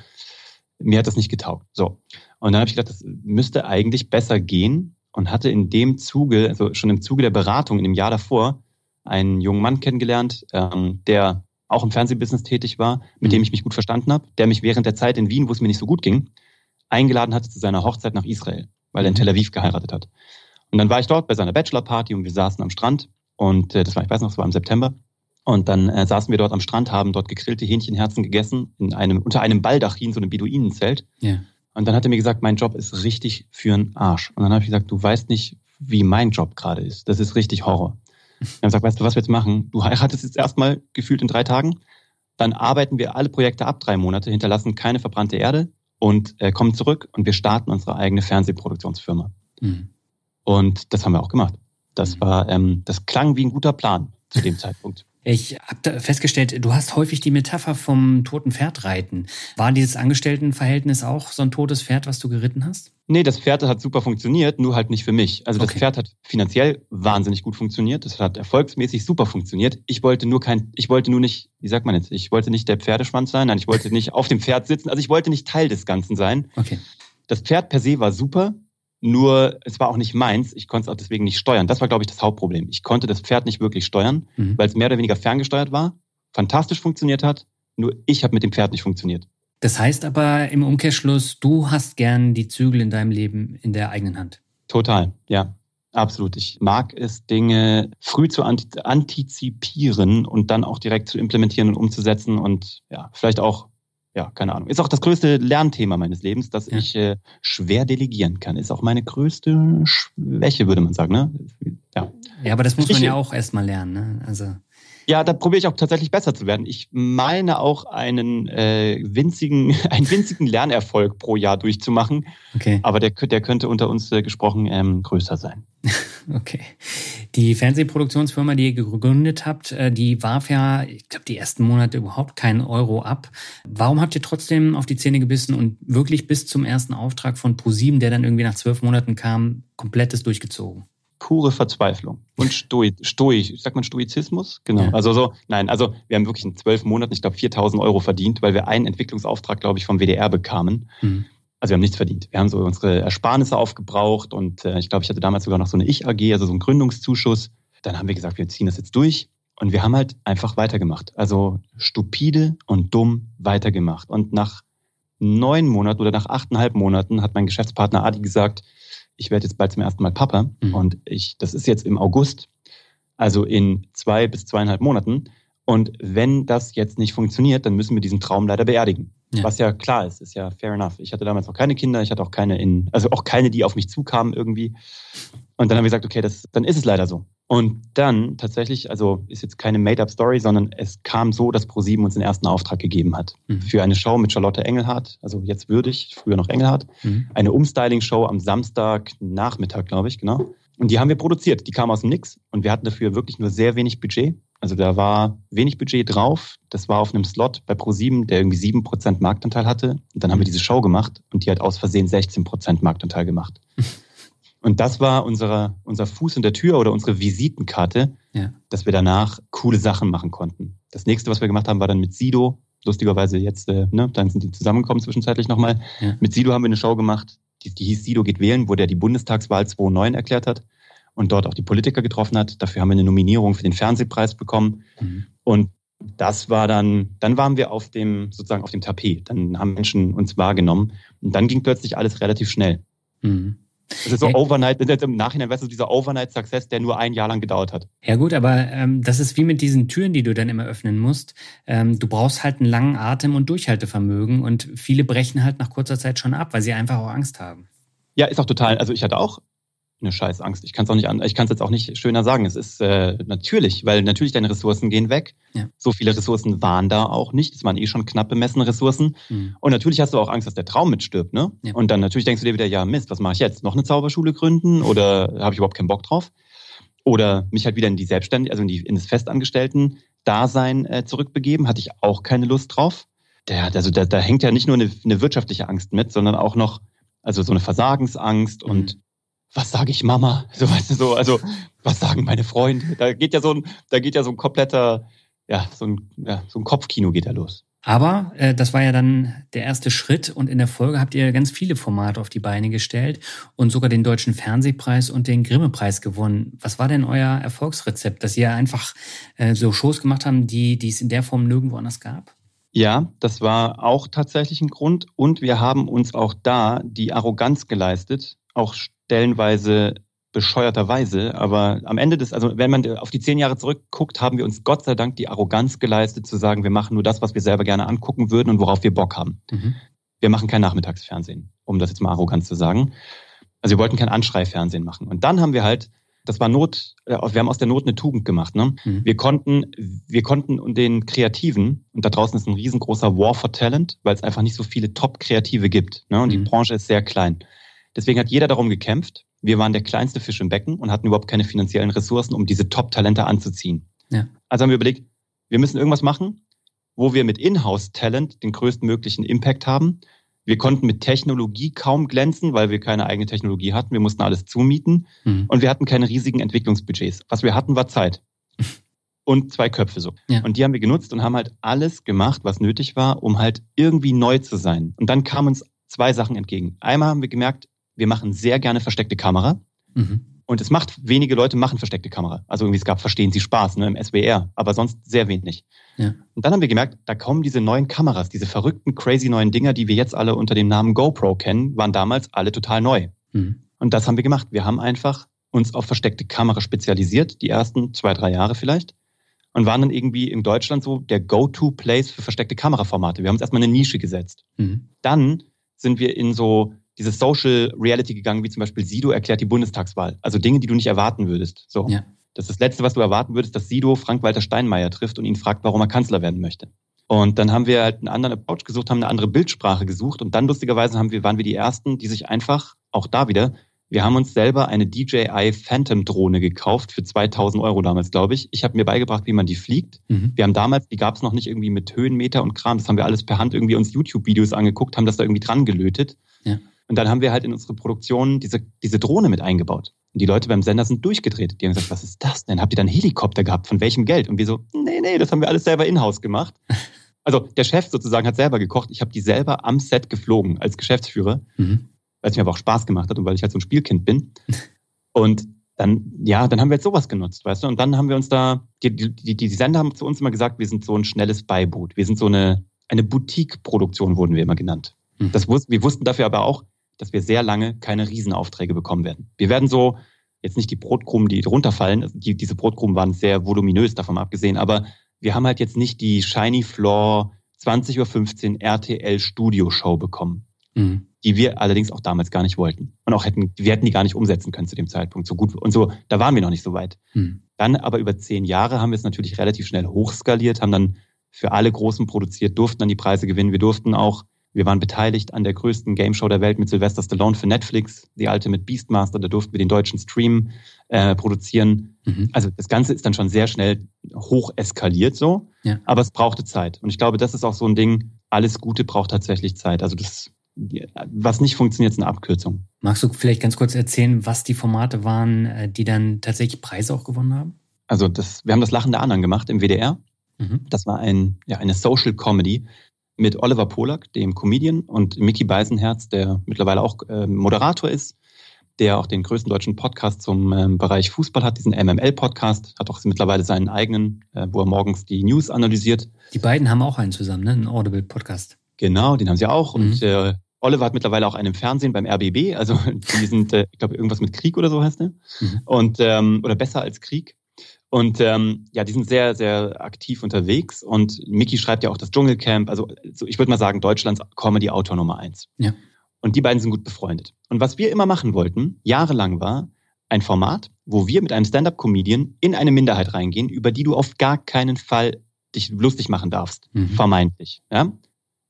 mir hat das nicht getaugt. So. Und dann habe ich gedacht, das müsste eigentlich besser gehen und hatte in dem Zuge, also schon im Zuge der Beratung in dem Jahr davor, einen jungen Mann kennengelernt, ähm, der auch im Fernsehbusiness tätig war, mit mhm. dem ich mich gut verstanden habe, der mich während der Zeit in Wien, wo es mir nicht so gut ging, eingeladen hatte zu seiner Hochzeit nach Israel, weil er in mhm. Tel Aviv geheiratet hat. Und dann war ich dort bei seiner Bachelorparty und wir saßen am Strand und äh, das war, ich weiß noch, es war im September. Und dann äh, saßen wir dort am Strand, haben dort gegrillte Hähnchenherzen gegessen, in einem, unter einem Baldachin, so einem Beduinenzelt. Ja. Und dann hat er mir gesagt, mein Job ist richtig für einen Arsch. Und dann habe ich gesagt, du weißt nicht, wie mein Job gerade ist. Das ist richtig Horror. Wir haben gesagt, weißt du, was wir jetzt machen? Du heiratest jetzt erstmal gefühlt in drei Tagen. Dann arbeiten wir alle Projekte ab drei Monate, hinterlassen keine verbrannte Erde und äh, kommen zurück und wir starten unsere eigene Fernsehproduktionsfirma. Mhm. Und das haben wir auch gemacht. Das mhm. war, ähm, das klang wie ein guter Plan zu dem Zeitpunkt. Ich habe festgestellt, du hast häufig die Metapher vom toten Pferd reiten. War dieses Angestelltenverhältnis auch so ein totes Pferd, was du geritten hast? Nee, das Pferd hat super funktioniert, nur halt nicht für mich. Also das okay. Pferd hat finanziell wahnsinnig gut funktioniert. Das hat erfolgsmäßig super funktioniert. Ich wollte nur kein, ich wollte nur nicht, wie sagt man jetzt, ich wollte nicht der Pferdeschwanz sein, nein, ich wollte nicht auf dem Pferd sitzen. Also ich wollte nicht Teil des Ganzen sein. Okay. Das Pferd per se war super, Nur es war auch nicht meins. Ich konnte es auch deswegen nicht steuern. Das war, glaube ich, das Hauptproblem. Ich konnte das Pferd nicht wirklich steuern, mhm. weil es mehr oder weniger ferngesteuert war, fantastisch funktioniert hat. Nur ich habe mit dem Pferd nicht funktioniert. Das heißt aber im Umkehrschluss, du hast gern die Zügel in deinem Leben in der eigenen Hand. Total, ja. Absolut. Ich mag es, Dinge früh zu antizipieren und dann auch direkt zu implementieren und umzusetzen und ja, vielleicht auch, ja, keine Ahnung. Ist auch das größte Lernthema meines Lebens, dass ja. ich äh, schwer delegieren kann. Ist auch meine größte Schwäche, würde man sagen. Ne? Ja. ja, aber das muss man ja auch erstmal lernen. Ne? Also ja, da probiere ich auch tatsächlich besser zu werden. Ich meine auch einen äh, winzigen, einen winzigen Lernerfolg pro Jahr durchzumachen. Okay. Aber der, der könnte unter uns äh, gesprochen ähm, größer sein. Okay. Die Fernsehproduktionsfirma, die ihr gegründet habt, äh, die warf ja, ich glaube, die ersten Monate überhaupt keinen Euro ab. Warum habt ihr trotzdem auf die Zähne gebissen und wirklich bis zum ersten Auftrag von ProSieben, der dann irgendwie nach zwölf Monaten kam, komplettes durchgezogen? Pure Verzweiflung und Stoi, Stoi, sagt man Stoizismus? Genau. Also so, nein, also wir haben wirklich in zwölf Monaten, ich glaube, 4000 Euro verdient, weil wir einen Entwicklungsauftrag, glaube ich, vom WDR bekamen. Mhm. Also wir haben nichts verdient. Wir haben so unsere Ersparnisse aufgebraucht und äh, ich glaube, ich hatte damals sogar noch so eine Ich-AG, also so einen Gründungszuschuss. Dann haben wir gesagt, wir ziehen das jetzt durch. Und wir haben halt einfach weitergemacht. Also stupide und dumm weitergemacht. Und nach neun Monaten oder nach achteinhalb Monaten hat mein Geschäftspartner Adi gesagt, ich werde jetzt bald zum ersten Mal Papa mhm. und ich, das ist jetzt im August, also in zwei bis zweieinhalb Monaten. Und wenn das jetzt nicht funktioniert, dann müssen wir diesen Traum leider beerdigen. Ja. Was ja klar ist, ist ja fair enough. Ich hatte damals noch keine Kinder, ich hatte auch keine in, also auch keine, die auf mich zukamen irgendwie. Und dann haben wir gesagt, okay, das, dann ist es leider so. Und dann tatsächlich, also ist jetzt keine Made-up-Story, sondern es kam so, dass ProSieben uns den ersten Auftrag gegeben hat. Mhm. Für eine Show mit Charlotte Engelhardt, also jetzt würdig, früher noch Engelhardt. Mhm. Eine Umstyling-Show am Samstagnachmittag, glaube ich, genau. Und die haben wir produziert. Die kam aus dem Nix und wir hatten dafür wirklich nur sehr wenig Budget. Also da war wenig Budget drauf. Das war auf einem Slot bei Pro7, der irgendwie 7% Marktanteil hatte. Und dann haben wir diese Show gemacht und die hat aus Versehen 16% Marktanteil gemacht. Und das war unsere, unser Fuß in der Tür oder unsere Visitenkarte, ja. dass wir danach coole Sachen machen konnten. Das nächste, was wir gemacht haben, war dann mit Sido. Lustigerweise jetzt, äh, ne, dann sind die zusammengekommen zwischenzeitlich nochmal. Ja. Mit Sido haben wir eine Show gemacht, die, die hieß Sido geht wählen, wo der die Bundestagswahl 2009 erklärt hat und dort auch die Politiker getroffen hat. Dafür haben wir eine Nominierung für den Fernsehpreis bekommen. Mhm. Und das war dann, dann waren wir auf dem, sozusagen auf dem Tapet. Dann haben Menschen uns wahrgenommen. Und dann ging plötzlich alles relativ schnell. Mhm. Das ist so ja. Overnight, im Nachhinein weißt du, dieser Overnight-Success, der nur ein Jahr lang gedauert hat. Ja gut, aber ähm, das ist wie mit diesen Türen, die du dann immer öffnen musst. Ähm, du brauchst halt einen langen Atem und Durchhaltevermögen und viele brechen halt nach kurzer Zeit schon ab, weil sie einfach auch Angst haben. Ja, ist auch total. Also ich hatte auch eine Scheißangst. Ich kann es auch nicht an, ich kann es jetzt auch nicht schöner sagen. Es ist äh, natürlich, weil natürlich deine Ressourcen gehen weg. Ja. So viele Ressourcen waren da auch nicht. Es waren eh schon knapp bemessene Ressourcen. Mhm. Und natürlich hast du auch Angst, dass der Traum mitstirbt, ne? Ja. Und dann natürlich denkst du dir wieder, ja Mist, was mache ich jetzt? Noch eine Zauberschule gründen oder habe ich überhaupt keinen Bock drauf? Oder mich halt wieder in die Selbstständigkeit, also in, die, in das Festangestellten-Dasein äh, zurückbegeben, hatte ich auch keine Lust drauf. Der, also da, da hängt ja nicht nur eine, eine wirtschaftliche Angst mit, sondern auch noch also so eine Versagensangst mhm. und was sage ich Mama? So weißt du so, also was sagen meine Freunde? Da geht ja so ein, da geht ja so ein kompletter, ja, so ein, ja, so ein Kopfkino geht da los. Aber äh, das war ja dann der erste Schritt und in der Folge habt ihr ganz viele Formate auf die Beine gestellt und sogar den Deutschen Fernsehpreis und den Grimme-Preis gewonnen. Was war denn euer Erfolgsrezept, dass ihr einfach äh, so Shows gemacht haben, die, die es in der Form nirgendwo anders gab? Ja, das war auch tatsächlich ein Grund und wir haben uns auch da die Arroganz geleistet, auch stellenweise bescheuerterweise, aber am Ende des, also wenn man auf die zehn Jahre zurückguckt, haben wir uns Gott sei Dank die Arroganz geleistet, zu sagen, wir machen nur das, was wir selber gerne angucken würden und worauf wir Bock haben. Mhm. Wir machen kein Nachmittagsfernsehen, um das jetzt mal arrogant zu sagen. Also wir wollten kein Anschreifernsehen machen. Und dann haben wir halt, das war Not, äh, wir haben aus der Not eine Tugend gemacht. Ne? Mhm. Wir konnten, wir konnten den Kreativen, und da draußen ist ein riesengroßer War for Talent, weil es einfach nicht so viele Top-Kreative gibt. Ne? Und mhm. die Branche ist sehr klein. Deswegen hat jeder darum gekämpft. Wir waren der kleinste Fisch im Becken und hatten überhaupt keine finanziellen Ressourcen, um diese Top-Talente anzuziehen. Ja. Also haben wir überlegt, wir müssen irgendwas machen, wo wir mit Inhouse-Talent den größtmöglichen Impact haben. Wir konnten mit Technologie kaum glänzen, weil wir keine eigene Technologie hatten. Wir mussten alles zumieten mhm. und wir hatten keine riesigen Entwicklungsbudgets. Was wir hatten, war Zeit. und zwei Köpfe so. Ja. Und die haben wir genutzt und haben halt alles gemacht, was nötig war, um halt irgendwie neu zu sein. Und dann kam uns zwei Sachen entgegen. Einmal haben wir gemerkt, wir machen sehr gerne versteckte Kamera. Mhm. Und es macht, wenige Leute machen versteckte Kamera. Also irgendwie, es gab Verstehen Sie Spaß ne, im SWR, aber sonst sehr wenig. Ja. Und dann haben wir gemerkt, da kommen diese neuen Kameras, diese verrückten, crazy neuen Dinger, die wir jetzt alle unter dem Namen GoPro kennen, waren damals alle total neu. Mhm. Und das haben wir gemacht. Wir haben einfach uns auf versteckte Kamera spezialisiert, die ersten zwei, drei Jahre vielleicht. Und waren dann irgendwie in Deutschland so der Go-To-Place für versteckte Kameraformate. Wir haben uns erstmal eine Nische gesetzt. Mhm. Dann sind wir in so diese Social Reality gegangen, wie zum Beispiel Sido erklärt die Bundestagswahl. Also Dinge, die du nicht erwarten würdest. So. Ja. Das ist das Letzte, was du erwarten würdest, dass Sido Frank-Walter Steinmeier trifft und ihn fragt, warum er Kanzler werden möchte. Und dann haben wir halt einen anderen Approach gesucht, haben eine andere Bildsprache gesucht und dann lustigerweise haben wir, waren wir die Ersten, die sich einfach, auch da wieder, wir haben uns selber eine DJI Phantom Drohne gekauft für 2000 Euro damals, glaube ich. Ich habe mir beigebracht, wie man die fliegt. Mhm. Wir haben damals, die gab es noch nicht irgendwie mit Höhenmeter und Kram. Das haben wir alles per Hand irgendwie uns YouTube-Videos angeguckt, haben das da irgendwie dran gelötet. Ja. Und dann haben wir halt in unsere Produktion diese, diese Drohne mit eingebaut. Und die Leute beim Sender sind durchgedreht. Die haben gesagt, was ist das denn? Habt ihr dann Helikopter gehabt? Von welchem Geld? Und wir so, nee, nee, das haben wir alles selber in-house gemacht. Also der Chef sozusagen hat selber gekocht. Ich habe die selber am Set geflogen als Geschäftsführer, mhm. weil es mir aber auch Spaß gemacht hat und weil ich halt so ein Spielkind bin. Und dann, ja, dann haben wir jetzt sowas genutzt, weißt du? Und dann haben wir uns da, die, die, die Sender haben zu uns immer gesagt, wir sind so ein schnelles Beiboot. Wir sind so eine, eine Boutique-Produktion, wurden wir immer genannt. Mhm. Das, wir wussten dafür aber auch, dass wir sehr lange keine Riesenaufträge bekommen werden. Wir werden so, jetzt nicht die Brotkrumen, die runterfallen, die, diese Brotkrumen waren sehr voluminös davon abgesehen, aber wir haben halt jetzt nicht die Shiny Floor 20.15 Uhr RTL Studio Show bekommen, mhm. die wir allerdings auch damals gar nicht wollten. Und auch hätten, wir hätten die gar nicht umsetzen können zu dem Zeitpunkt. So gut und so, da waren wir noch nicht so weit. Mhm. Dann aber über zehn Jahre haben wir es natürlich relativ schnell hochskaliert, haben dann für alle Großen produziert, durften dann die Preise gewinnen. Wir durften auch wir waren beteiligt an der größten Game Show der Welt mit Sylvester Stallone für Netflix, The Ultimate Beastmaster. Da durften wir den deutschen Stream äh, produzieren. Mhm. Also das Ganze ist dann schon sehr schnell hoch eskaliert so, ja. aber es brauchte Zeit. Und ich glaube, das ist auch so ein Ding, alles Gute braucht tatsächlich Zeit. Also das, was nicht funktioniert, ist eine Abkürzung. Magst du vielleicht ganz kurz erzählen, was die Formate waren, äh, die dann tatsächlich Preise auch gewonnen haben? Also das, wir haben das Lachen der anderen gemacht im WDR. Mhm. Das war ein, ja, eine Social Comedy mit Oliver Polak, dem Comedian, und Mickey Beisenherz, der mittlerweile auch äh, Moderator ist, der auch den größten deutschen Podcast zum äh, Bereich Fußball hat, diesen MML-Podcast, hat auch mittlerweile seinen eigenen, äh, wo er morgens die News analysiert. Die beiden haben auch einen zusammen, ne? einen Audible-Podcast. Genau, den haben sie auch. Mhm. Und äh, Oliver hat mittlerweile auch einen im Fernsehen beim RBB, also die sind, äh, ich glaube, irgendwas mit Krieg oder so heißt der. Mhm. Und ähm, oder besser als Krieg. Und ähm, ja, die sind sehr, sehr aktiv unterwegs. Und Mickey schreibt ja auch das Dschungelcamp. Also so, ich würde mal sagen, Deutschlands Comedy-Autor Nummer eins. Ja. Und die beiden sind gut befreundet. Und was wir immer machen wollten, jahrelang war, ein Format, wo wir mit einem Stand-up-Comedian in eine Minderheit reingehen, über die du auf gar keinen Fall dich lustig machen darfst, mhm. vermeintlich. Ja?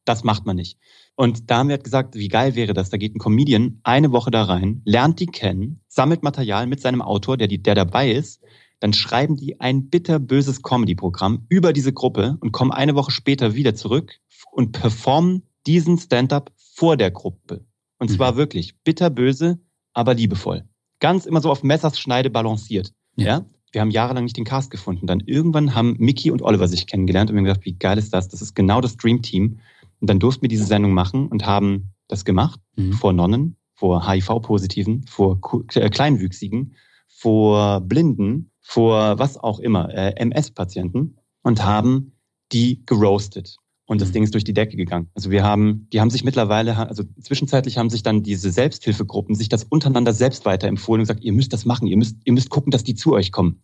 Das macht man nicht. Und da haben wir halt gesagt, wie geil wäre das? Da geht ein Comedian eine Woche da rein, lernt die kennen, sammelt Material mit seinem Autor, der, die, der dabei ist, dann schreiben die ein bitterböses Comedy-Programm über diese Gruppe und kommen eine Woche später wieder zurück und performen diesen Stand-up vor der Gruppe. Und mhm. zwar wirklich bitterböse, aber liebevoll. Ganz immer so auf Messerschneide balanciert. Ja. ja. Wir haben jahrelang nicht den Cast gefunden. Dann irgendwann haben Mickey und Oliver sich kennengelernt und wir haben gedacht, wie geil ist das? Das ist genau das Dream Team. Und dann durften wir diese Sendung machen und haben das gemacht mhm. vor Nonnen, vor HIV-Positiven, vor Kleinwüchsigen, vor Blinden, vor was auch immer, äh, MS-Patienten und haben die geroastet. Und das mhm. Ding ist durch die Decke gegangen. Also wir haben, die haben sich mittlerweile, also zwischenzeitlich haben sich dann diese Selbsthilfegruppen sich das untereinander selbst weiterempfohlen und gesagt, ihr müsst das machen, ihr müsst, ihr müsst gucken, dass die zu euch kommen.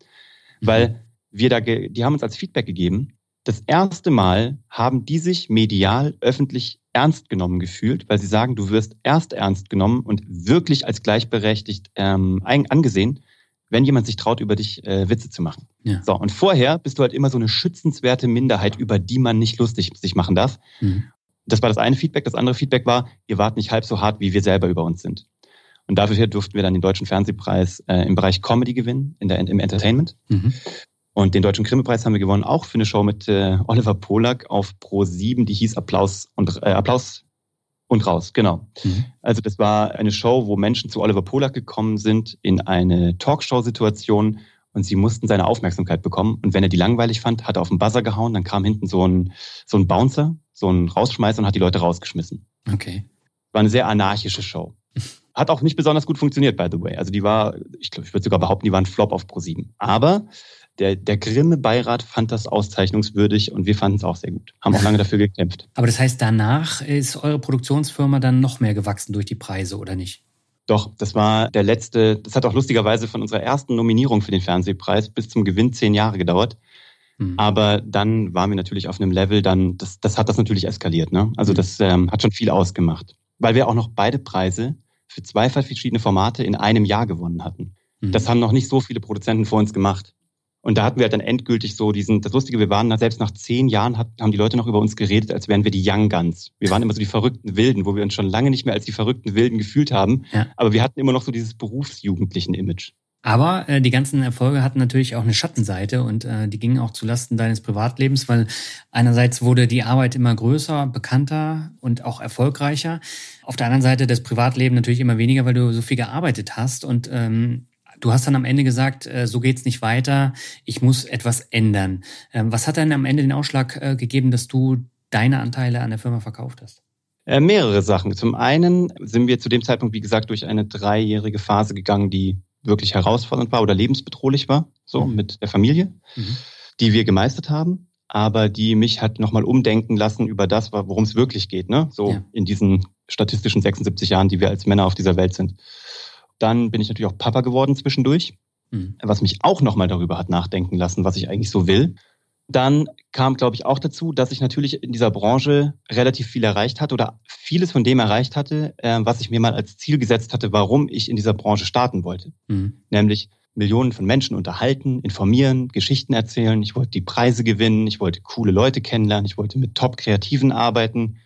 Mhm. Weil wir da, die haben uns als Feedback gegeben, das erste Mal haben die sich medial öffentlich ernst genommen gefühlt, weil sie sagen, du wirst erst ernst genommen und wirklich als gleichberechtigt ähm, angesehen, wenn jemand sich traut, über dich äh, Witze zu machen. Ja. So, und vorher bist du halt immer so eine schützenswerte Minderheit, über die man nicht lustig sich machen darf. Mhm. Das war das eine Feedback. Das andere Feedback war, ihr wart nicht halb so hart, wie wir selber über uns sind. Und dafür durften wir dann den Deutschen Fernsehpreis äh, im Bereich Comedy gewinnen, in der, im Entertainment. Mhm. Und den Deutschen Grimme-Preis haben wir gewonnen, auch für eine Show mit äh, Oliver Polak auf Pro 7, die hieß Applaus und äh, Applaus und raus, genau. Mhm. Also das war eine Show, wo Menschen zu Oliver Polak gekommen sind in eine Talkshow-Situation und sie mussten seine Aufmerksamkeit bekommen. Und wenn er die langweilig fand, hat er auf den Buzzer gehauen, dann kam hinten so ein, so ein Bouncer, so ein Rausschmeißer und hat die Leute rausgeschmissen. Okay. War eine sehr anarchische Show. hat auch nicht besonders gut funktioniert, by the way. Also die war, ich glaube, ich würde sogar behaupten, die war ein Flop auf Pro7. Aber der, der Grimme-Beirat fand das auszeichnungswürdig und wir fanden es auch sehr gut. Haben auch lange dafür gekämpft. Aber das heißt, danach ist eure Produktionsfirma dann noch mehr gewachsen durch die Preise, oder nicht? Doch, das war der letzte, das hat auch lustigerweise von unserer ersten Nominierung für den Fernsehpreis bis zum Gewinn zehn Jahre gedauert. Mhm. Aber dann waren wir natürlich auf einem Level, dann, das, das hat das natürlich eskaliert. Ne? Also mhm. das ähm, hat schon viel ausgemacht. Weil wir auch noch beide Preise für zwei verschiedene Formate in einem Jahr gewonnen hatten. Mhm. Das haben noch nicht so viele Produzenten vor uns gemacht. Und da hatten wir dann endgültig so diesen, das Lustige, wir waren selbst nach zehn Jahren, hat, haben die Leute noch über uns geredet, als wären wir die Young Guns. Wir waren immer so die verrückten Wilden, wo wir uns schon lange nicht mehr als die verrückten Wilden gefühlt haben. Ja. Aber wir hatten immer noch so dieses berufsjugendlichen Image. Aber äh, die ganzen Erfolge hatten natürlich auch eine Schattenseite und äh, die gingen auch zulasten deines Privatlebens, weil einerseits wurde die Arbeit immer größer, bekannter und auch erfolgreicher. Auf der anderen Seite das Privatleben natürlich immer weniger, weil du so viel gearbeitet hast und ähm, Du hast dann am Ende gesagt, äh, so geht's nicht weiter, ich muss etwas ändern. Ähm, was hat dann am Ende den Ausschlag äh, gegeben, dass du deine Anteile an der Firma verkauft hast? Äh, mehrere Sachen. Zum einen sind wir zu dem Zeitpunkt, wie gesagt, durch eine dreijährige Phase gegangen, die wirklich herausfordernd war oder lebensbedrohlich war, so mhm. mit der Familie, mhm. die wir gemeistert haben, aber die mich hat nochmal umdenken lassen über das, worum es wirklich geht, ne? So ja. in diesen statistischen 76 Jahren, die wir als Männer auf dieser Welt sind. Dann bin ich natürlich auch Papa geworden zwischendurch, mhm. was mich auch nochmal darüber hat nachdenken lassen, was ich eigentlich so will. Dann kam, glaube ich, auch dazu, dass ich natürlich in dieser Branche relativ viel erreicht hatte oder vieles von dem erreicht hatte, äh, was ich mir mal als Ziel gesetzt hatte, warum ich in dieser Branche starten wollte. Mhm. Nämlich Millionen von Menschen unterhalten, informieren, Geschichten erzählen. Ich wollte die Preise gewinnen, ich wollte coole Leute kennenlernen, ich wollte mit Top-Kreativen arbeiten,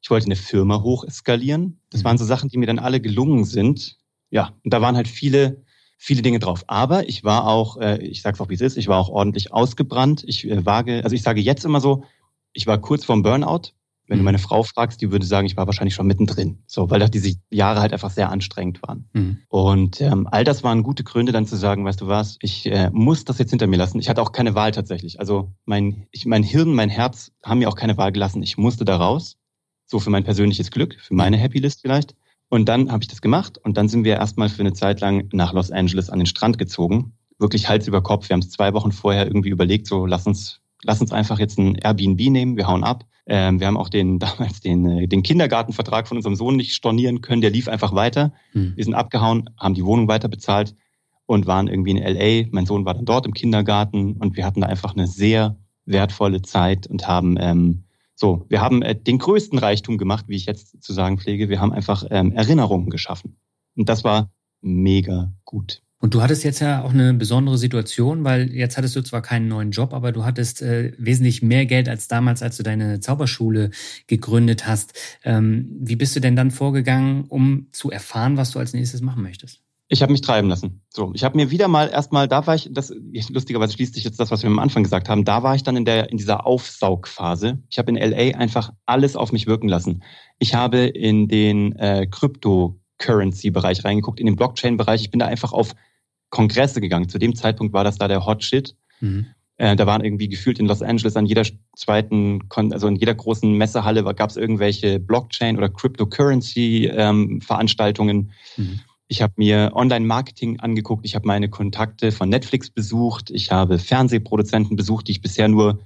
ich wollte eine Firma hoch eskalieren. Das mhm. waren so Sachen, die mir dann alle gelungen sind, ja, und da waren halt viele, viele Dinge drauf. Aber ich war auch, äh, ich sag's auch wie es ist, ich war auch ordentlich ausgebrannt. Ich äh, wage, also ich sage jetzt immer so, ich war kurz vorm Burnout. Wenn mhm. du meine Frau fragst, die würde sagen, ich war wahrscheinlich schon mittendrin. So, weil diese Jahre halt einfach sehr anstrengend waren. Mhm. Und ähm, all das waren gute Gründe, dann zu sagen, weißt du was, ich äh, muss das jetzt hinter mir lassen. Ich hatte auch keine Wahl tatsächlich. Also mein, ich, mein Hirn, mein Herz haben mir auch keine Wahl gelassen. Ich musste da raus. So für mein persönliches Glück, für meine Happy List vielleicht. Und dann habe ich das gemacht und dann sind wir erstmal für eine Zeit lang nach Los Angeles an den Strand gezogen. Wirklich Hals über Kopf. Wir haben es zwei Wochen vorher irgendwie überlegt, so lass uns, lass uns einfach jetzt ein Airbnb nehmen, wir hauen ab. Ähm, wir haben auch den damals den, äh, den Kindergartenvertrag von unserem Sohn nicht stornieren können, der lief einfach weiter. Hm. Wir sind abgehauen, haben die Wohnung weiter bezahlt und waren irgendwie in LA. Mein Sohn war dann dort im Kindergarten und wir hatten da einfach eine sehr wertvolle Zeit und haben ähm, so, wir haben äh, den größten Reichtum gemacht, wie ich jetzt zu sagen pflege. Wir haben einfach ähm, Erinnerungen geschaffen. Und das war mega gut. Und du hattest jetzt ja auch eine besondere Situation, weil jetzt hattest du zwar keinen neuen Job, aber du hattest äh, wesentlich mehr Geld als damals, als du deine Zauberschule gegründet hast. Ähm, wie bist du denn dann vorgegangen, um zu erfahren, was du als nächstes machen möchtest? Ich habe mich treiben lassen. So, ich habe mir wieder mal erstmal, da war ich, das lustigerweise schließt sich jetzt das, was wir am Anfang gesagt haben, da war ich dann in der in dieser Aufsaugphase. Ich habe in LA einfach alles auf mich wirken lassen. Ich habe in den äh, Cryptocurrency-Bereich reingeguckt, in den Blockchain-Bereich. Ich bin da einfach auf Kongresse gegangen. Zu dem Zeitpunkt war das da der Hot Shit. Mhm. Äh, da waren irgendwie gefühlt in Los Angeles an jeder zweiten, also in jeder großen Messehalle gab es irgendwelche Blockchain- oder Cryptocurrency-Veranstaltungen. Ähm, mhm. Ich habe mir Online-Marketing angeguckt, ich habe meine Kontakte von Netflix besucht, ich habe Fernsehproduzenten besucht, die ich bisher nur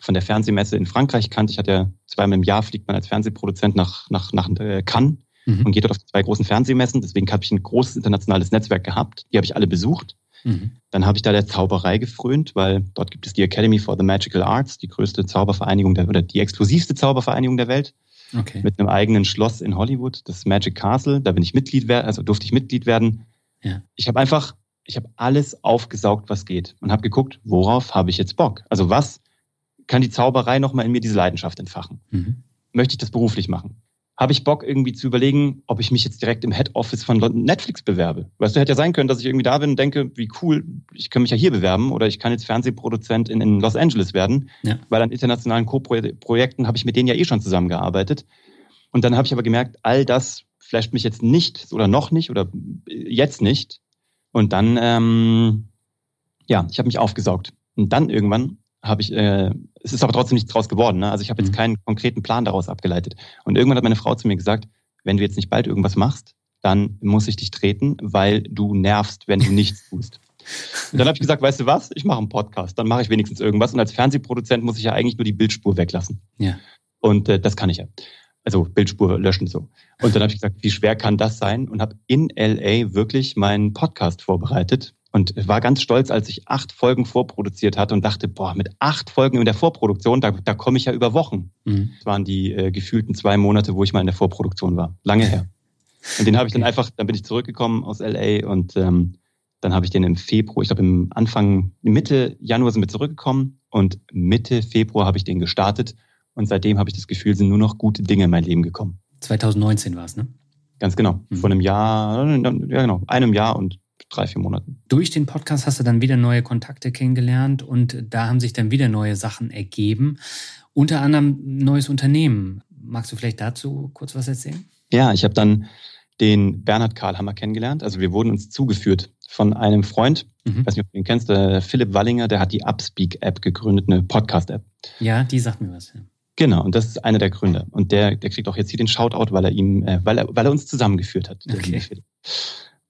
von der Fernsehmesse in Frankreich kannte. Ich hatte ja zweimal im Jahr fliegt man als Fernsehproduzent nach, nach, nach äh, Cannes mhm. und geht dort auf zwei großen Fernsehmessen. Deswegen habe ich ein großes internationales Netzwerk gehabt. Die habe ich alle besucht. Mhm. Dann habe ich da der Zauberei gefrönt, weil dort gibt es die Academy for the Magical Arts, die größte Zaubervereinigung der, oder die exklusivste Zaubervereinigung der Welt okay. mit einem eigenen Schloss in Hollywood, das Magic Castle. Da bin ich Mitglied werden, also durfte ich Mitglied werden. Ja. Ich habe einfach, ich habe alles aufgesaugt, was geht und habe geguckt, worauf habe ich jetzt Bock? Also was kann die Zauberei nochmal in mir diese Leidenschaft entfachen? Mhm. Möchte ich das beruflich machen? Habe ich Bock irgendwie zu überlegen, ob ich mich jetzt direkt im Head Office von Netflix bewerbe. Weißt du, hätte ja sein können, dass ich irgendwie da bin und denke, wie cool, ich kann mich ja hier bewerben oder ich kann jetzt Fernsehproduzent in, in Los Angeles werden, ja. weil an internationalen Co-Projekten habe ich mit denen ja eh schon zusammengearbeitet. Und dann habe ich aber gemerkt, all das flasht mich jetzt nicht oder noch nicht oder jetzt nicht. Und dann, ähm, ja, ich habe mich aufgesaugt. Und dann irgendwann habe ich, äh, es ist aber trotzdem nichts draus geworden. Ne? Also ich habe jetzt mhm. keinen konkreten Plan daraus abgeleitet. Und irgendwann hat meine Frau zu mir gesagt, wenn du jetzt nicht bald irgendwas machst, dann muss ich dich treten, weil du nervst, wenn du nichts tust. Und dann habe ich gesagt, weißt du was, ich mache einen Podcast, dann mache ich wenigstens irgendwas. Und als Fernsehproduzent muss ich ja eigentlich nur die Bildspur weglassen. Ja. Und äh, das kann ich ja. Also Bildspur löschen so. Und dann habe ich gesagt, wie schwer kann das sein? Und habe in LA wirklich meinen Podcast vorbereitet und war ganz stolz, als ich acht Folgen vorproduziert hatte und dachte, boah, mit acht Folgen in der Vorproduktion, da, da komme ich ja über Wochen. Mhm. Das waren die äh, gefühlten zwei Monate, wo ich mal in der Vorproduktion war. Lange her. Und den habe ich dann einfach, dann bin ich zurückgekommen aus LA und ähm, dann habe ich den im Februar, ich glaube im Anfang, Mitte Januar sind wir zurückgekommen und Mitte Februar habe ich den gestartet und seitdem habe ich das Gefühl, sind nur noch gute Dinge in mein Leben gekommen. 2019 war es, ne? Ganz genau. Mhm. Vor einem Jahr, ja genau, einem Jahr und drei, vier Monaten. Durch den Podcast hast du dann wieder neue Kontakte kennengelernt und da haben sich dann wieder neue Sachen ergeben. Unter anderem ein neues Unternehmen. Magst du vielleicht dazu kurz was erzählen? Ja, ich habe dann den Bernhard Karlhammer kennengelernt. Also wir wurden uns zugeführt von einem Freund, mhm. ich weiß nicht, ob du ihn kennst, der Philipp Wallinger, der hat die Upspeak-App gegründet, eine Podcast-App. Ja, die sagt mir was. Ja. Genau, und das ist einer der Gründer. Und der, der kriegt auch jetzt hier den Shoutout, weil er ihm, äh, weil er, weil er uns zusammengeführt hat. Okay.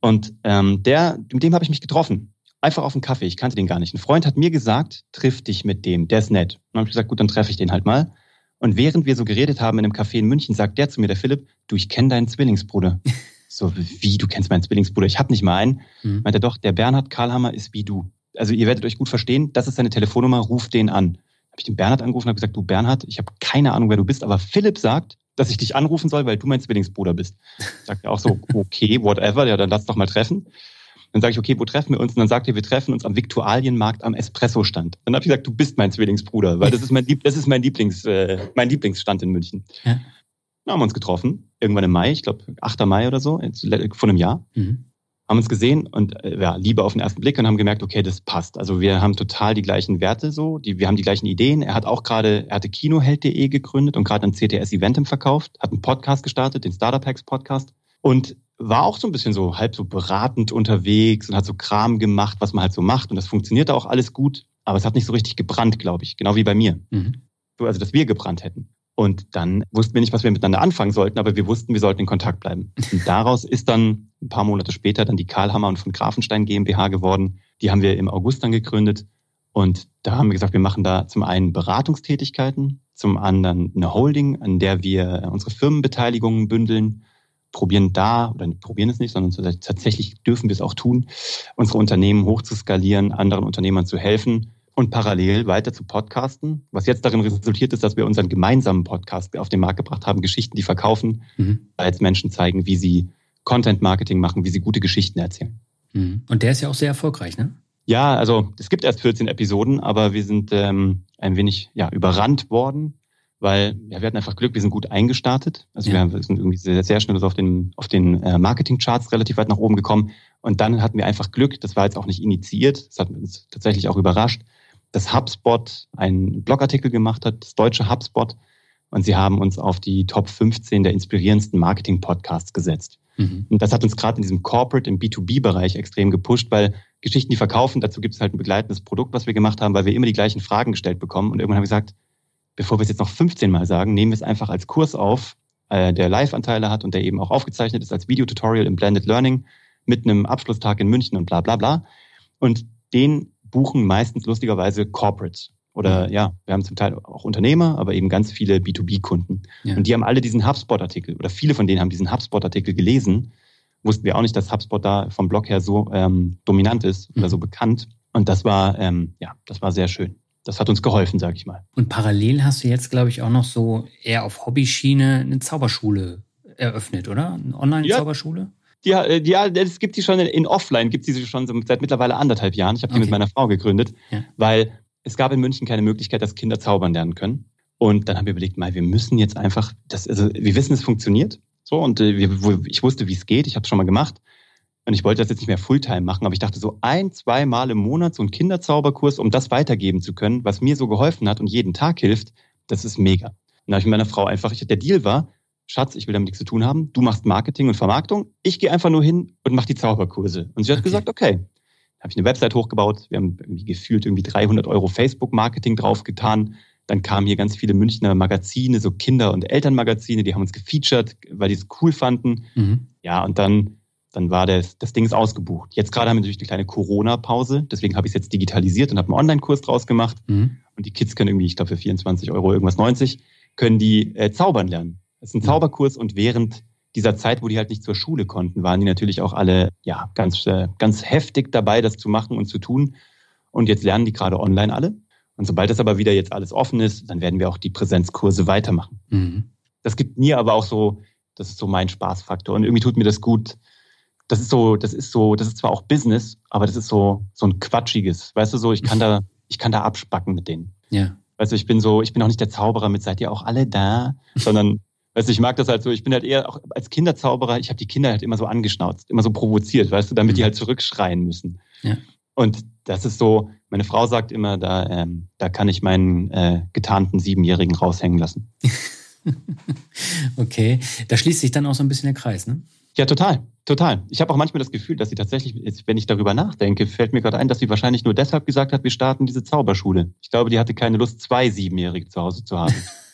Und ähm, der, mit dem habe ich mich getroffen. Einfach auf einen Kaffee. Ich kannte den gar nicht. Ein Freund hat mir gesagt, triff dich mit dem, der ist nett. Und dann habe ich gesagt, gut, dann treffe ich den halt mal. Und während wir so geredet haben in einem Café in München, sagt der zu mir, der Philipp, du, ich kenne deinen Zwillingsbruder. so, wie, du kennst meinen Zwillingsbruder? Ich habe nicht mal einen. Mhm. Meint er doch, der Bernhard Karlhammer ist wie du. Also ihr werdet euch gut verstehen, das ist seine Telefonnummer, ruf den an. Habe ich den Bernhard angerufen und habe gesagt, du Bernhard, ich habe keine Ahnung, wer du bist, aber Philipp sagt, dass ich dich anrufen soll, weil du mein Zwillingsbruder bist. Sagt er auch so, okay, whatever, ja, dann lass doch mal treffen. Dann sage ich, okay, wo treffen wir uns? Und dann sagt er, wir treffen uns am Viktualienmarkt am Espresso-Stand. Dann habe ich gesagt, du bist mein Zwillingsbruder, weil das ist mein, Lieb das ist mein, Lieblings, äh, mein Lieblingsstand in München. Ja. Dann haben wir uns getroffen, irgendwann im Mai, ich glaube 8. Mai oder so, vor einem Jahr. Mhm. Haben uns gesehen und äh, ja, Liebe auf den ersten Blick und haben gemerkt, okay, das passt. Also wir haben total die gleichen Werte so, die, wir haben die gleichen Ideen. Er hat auch gerade, er hatte Kinoheld.de gegründet und gerade ein CTS Eventim verkauft, hat einen Podcast gestartet, den Startup Hacks Podcast. Und war auch so ein bisschen so halb so beratend unterwegs und hat so Kram gemacht, was man halt so macht. Und das funktionierte auch alles gut, aber es hat nicht so richtig gebrannt, glaube ich. Genau wie bei mir. Mhm. Also, dass wir gebrannt hätten. Und dann wussten wir nicht, was wir miteinander anfangen sollten, aber wir wussten, wir sollten in Kontakt bleiben. Und daraus ist dann ein paar Monate später dann die Karlhammer und von Grafenstein GmbH geworden. Die haben wir im August dann gegründet. Und da haben wir gesagt, wir machen da zum einen Beratungstätigkeiten, zum anderen eine Holding, an der wir unsere Firmenbeteiligungen bündeln probieren da, oder probieren es nicht, sondern tatsächlich dürfen wir es auch tun, unsere Unternehmen hochzuskalieren, anderen Unternehmern zu helfen und parallel weiter zu podcasten. Was jetzt darin resultiert ist, dass wir unseren gemeinsamen Podcast auf den Markt gebracht haben, Geschichten, die verkaufen, mhm. als Menschen zeigen, wie sie Content Marketing machen, wie sie gute Geschichten erzählen. Mhm. Und der ist ja auch sehr erfolgreich, ne? Ja, also es gibt erst 14 Episoden, aber wir sind ähm, ein wenig ja, überrannt worden weil ja, wir hatten einfach Glück, wir sind gut eingestartet. Also ja. wir sind irgendwie sehr, sehr schnell auf den, auf den äh, Marketing-Charts relativ weit nach oben gekommen. Und dann hatten wir einfach Glück, das war jetzt auch nicht initiiert, das hat uns tatsächlich auch überrascht, dass HubSpot einen Blogartikel gemacht hat, das deutsche HubSpot. Und sie haben uns auf die Top 15 der inspirierendsten Marketing-Podcasts gesetzt. Mhm. Und das hat uns gerade in diesem Corporate, im B2B-Bereich extrem gepusht, weil Geschichten, die verkaufen, dazu gibt es halt ein begleitendes Produkt, was wir gemacht haben, weil wir immer die gleichen Fragen gestellt bekommen. Und irgendwann haben wir gesagt, bevor wir es jetzt noch 15 Mal sagen, nehmen wir es einfach als Kurs auf, äh, der Live-Anteile hat und der eben auch aufgezeichnet ist als Videotutorial im Blended Learning mit einem Abschlusstag in München und bla bla bla. Und den buchen meistens lustigerweise Corporates. Oder mhm. ja, wir haben zum Teil auch Unternehmer, aber eben ganz viele B2B-Kunden. Ja. Und die haben alle diesen HubSpot-Artikel oder viele von denen haben diesen HubSpot-Artikel gelesen. Wussten wir auch nicht, dass HubSpot da vom Blog her so ähm, dominant ist mhm. oder so bekannt. Und das war, ähm, ja, das war sehr schön das hat uns geholfen, sage ich mal. Und parallel hast du jetzt, glaube ich, auch noch so eher auf Hobbyschiene eine Zauberschule eröffnet, oder? Eine Online-Zauberschule? Ja. Die, die, ja, es gibt die schon in Offline, gibt sie schon seit mittlerweile anderthalb Jahren. Ich habe die okay. mit meiner Frau gegründet, ja. weil es gab in München keine Möglichkeit, dass Kinder zaubern lernen können. Und dann haben wir überlegt, mal, wir müssen jetzt einfach, das, also wir wissen, es funktioniert. So, und äh, wir, ich wusste, wie es geht. Ich habe es schon mal gemacht. Und ich wollte das jetzt nicht mehr Fulltime machen, aber ich dachte so ein, zwei Mal im Monat so ein Kinderzauberkurs, um das weitergeben zu können, was mir so geholfen hat und jeden Tag hilft, das ist mega. Und da habe ich mit meiner Frau einfach, ich, der Deal war, Schatz, ich will damit nichts zu tun haben, du machst Marketing und Vermarktung, ich gehe einfach nur hin und mache die Zauberkurse. Und sie hat okay. gesagt, okay. Da habe ich eine Website hochgebaut, wir haben irgendwie gefühlt irgendwie 300 Euro Facebook-Marketing draufgetan. Dann kamen hier ganz viele Münchner Magazine, so Kinder- und Elternmagazine, die haben uns gefeatured, weil die es cool fanden. Mhm. Ja, und dann, dann war das, das Ding ist ausgebucht. Jetzt gerade haben wir natürlich eine kleine Corona-Pause, deswegen habe ich es jetzt digitalisiert und habe einen Online-Kurs draus gemacht. Mhm. Und die Kids können irgendwie, ich glaube für 24 Euro irgendwas 90, können die äh, zaubern lernen. Das ist ein. Zauberkurs und während dieser Zeit, wo die halt nicht zur Schule konnten, waren die natürlich auch alle ja ganz, äh, ganz heftig dabei, das zu machen und zu tun. Und jetzt lernen die gerade online alle. Und sobald das aber wieder jetzt alles offen ist, dann werden wir auch die Präsenzkurse weitermachen. Mhm. Das gibt mir aber auch so, das ist so mein Spaßfaktor. Und irgendwie tut mir das gut. Das ist so, das ist so, das ist zwar auch Business, aber das ist so, so ein quatschiges. Weißt du so, ich kann da, ich kann da abspacken mit denen. Ja. Weißt du, ich bin so, ich bin auch nicht der Zauberer mit, seid ihr auch alle da, sondern Weißt du, ich mag das halt so, ich bin halt eher auch als Kinderzauberer, ich habe die Kinder halt immer so angeschnauzt, immer so provoziert, weißt du, damit mhm. die halt zurückschreien müssen. Ja. Und das ist so, meine Frau sagt immer, da, ähm, da kann ich meinen äh, getarnten Siebenjährigen raushängen lassen. okay, da schließt sich dann auch so ein bisschen der Kreis, ne? Ja, total, total. Ich habe auch manchmal das Gefühl, dass sie tatsächlich, wenn ich darüber nachdenke, fällt mir gerade ein, dass sie wahrscheinlich nur deshalb gesagt hat, wir starten diese Zauberschule. Ich glaube, die hatte keine Lust, zwei Siebenjährige zu Hause zu haben.